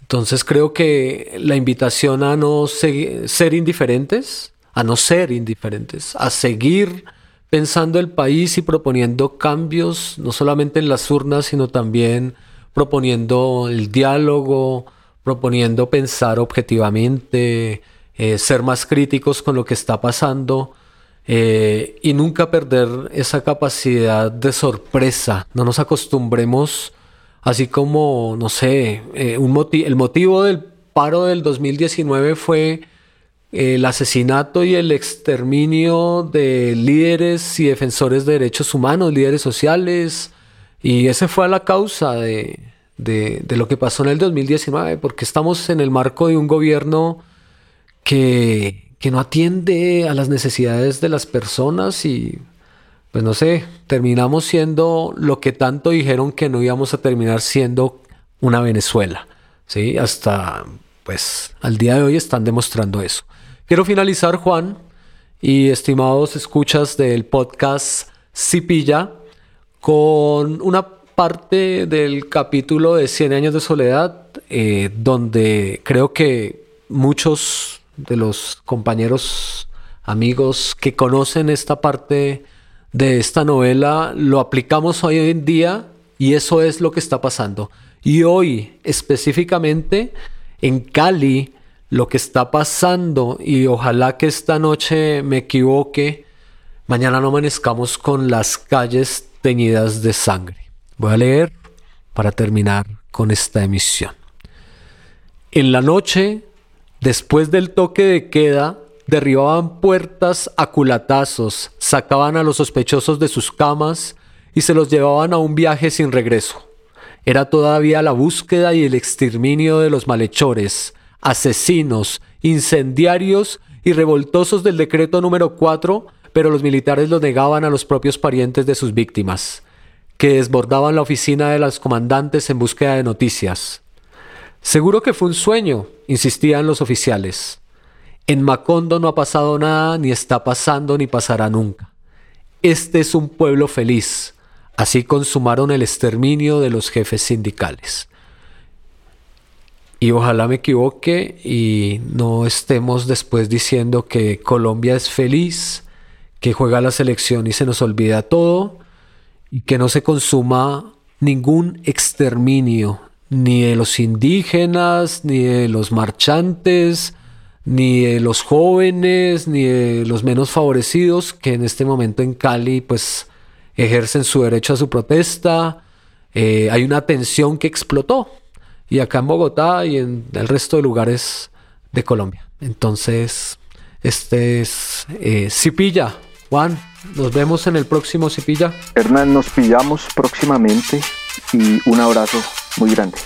Entonces creo que la invitación a no ser indiferentes, a no ser indiferentes, a seguir pensando el país y proponiendo cambios, no solamente en las urnas, sino también proponiendo el diálogo, proponiendo pensar objetivamente, eh, ser más críticos con lo que está pasando eh, y nunca perder esa capacidad de sorpresa. No nos acostumbremos, así como, no sé, eh, el motivo del paro del 2019 fue el asesinato y el exterminio de líderes y defensores de derechos humanos, líderes sociales, y ese fue la causa de, de, de, lo que pasó en el 2019, porque estamos en el marco de un gobierno que que no atiende a las necesidades de las personas y pues no sé, terminamos siendo lo que tanto dijeron que no íbamos a terminar siendo una Venezuela, ¿sí? Hasta pues al día de hoy están demostrando eso. Quiero finalizar, Juan, y estimados escuchas del podcast Cipilla, con una parte del capítulo de 100 años de soledad, eh, donde creo que muchos de los compañeros, amigos que conocen esta parte de esta novela, lo aplicamos hoy en día y eso es lo que está pasando. Y hoy específicamente en Cali, lo que está pasando, y ojalá que esta noche me equivoque, mañana no amanezcamos con las calles teñidas de sangre. Voy a leer para terminar con esta emisión. En la noche Después del toque de queda, derribaban puertas a culatazos, sacaban a los sospechosos de sus camas y se los llevaban a un viaje sin regreso. Era todavía la búsqueda y el exterminio de los malhechores, asesinos, incendiarios y revoltosos del decreto número 4, pero los militares lo negaban a los propios parientes de sus víctimas, que desbordaban la oficina de los comandantes en búsqueda de noticias. Seguro que fue un sueño, insistían los oficiales. En Macondo no ha pasado nada, ni está pasando, ni pasará nunca. Este es un pueblo feliz. Así consumaron el exterminio de los jefes sindicales. Y ojalá me equivoque y no estemos después diciendo que Colombia es feliz, que juega la selección y se nos olvida todo, y que no se consuma ningún exterminio ni de los indígenas, ni de los marchantes, ni de los jóvenes, ni de los menos favorecidos que en este momento en Cali pues ejercen su derecho a su protesta, eh, hay una tensión que explotó. Y acá en Bogotá y en el resto de lugares de Colombia. Entonces, este es eh, Cipilla. Juan, nos vemos en el próximo Cipilla. Hernán, nos pillamos próximamente y un abrazo muy grande.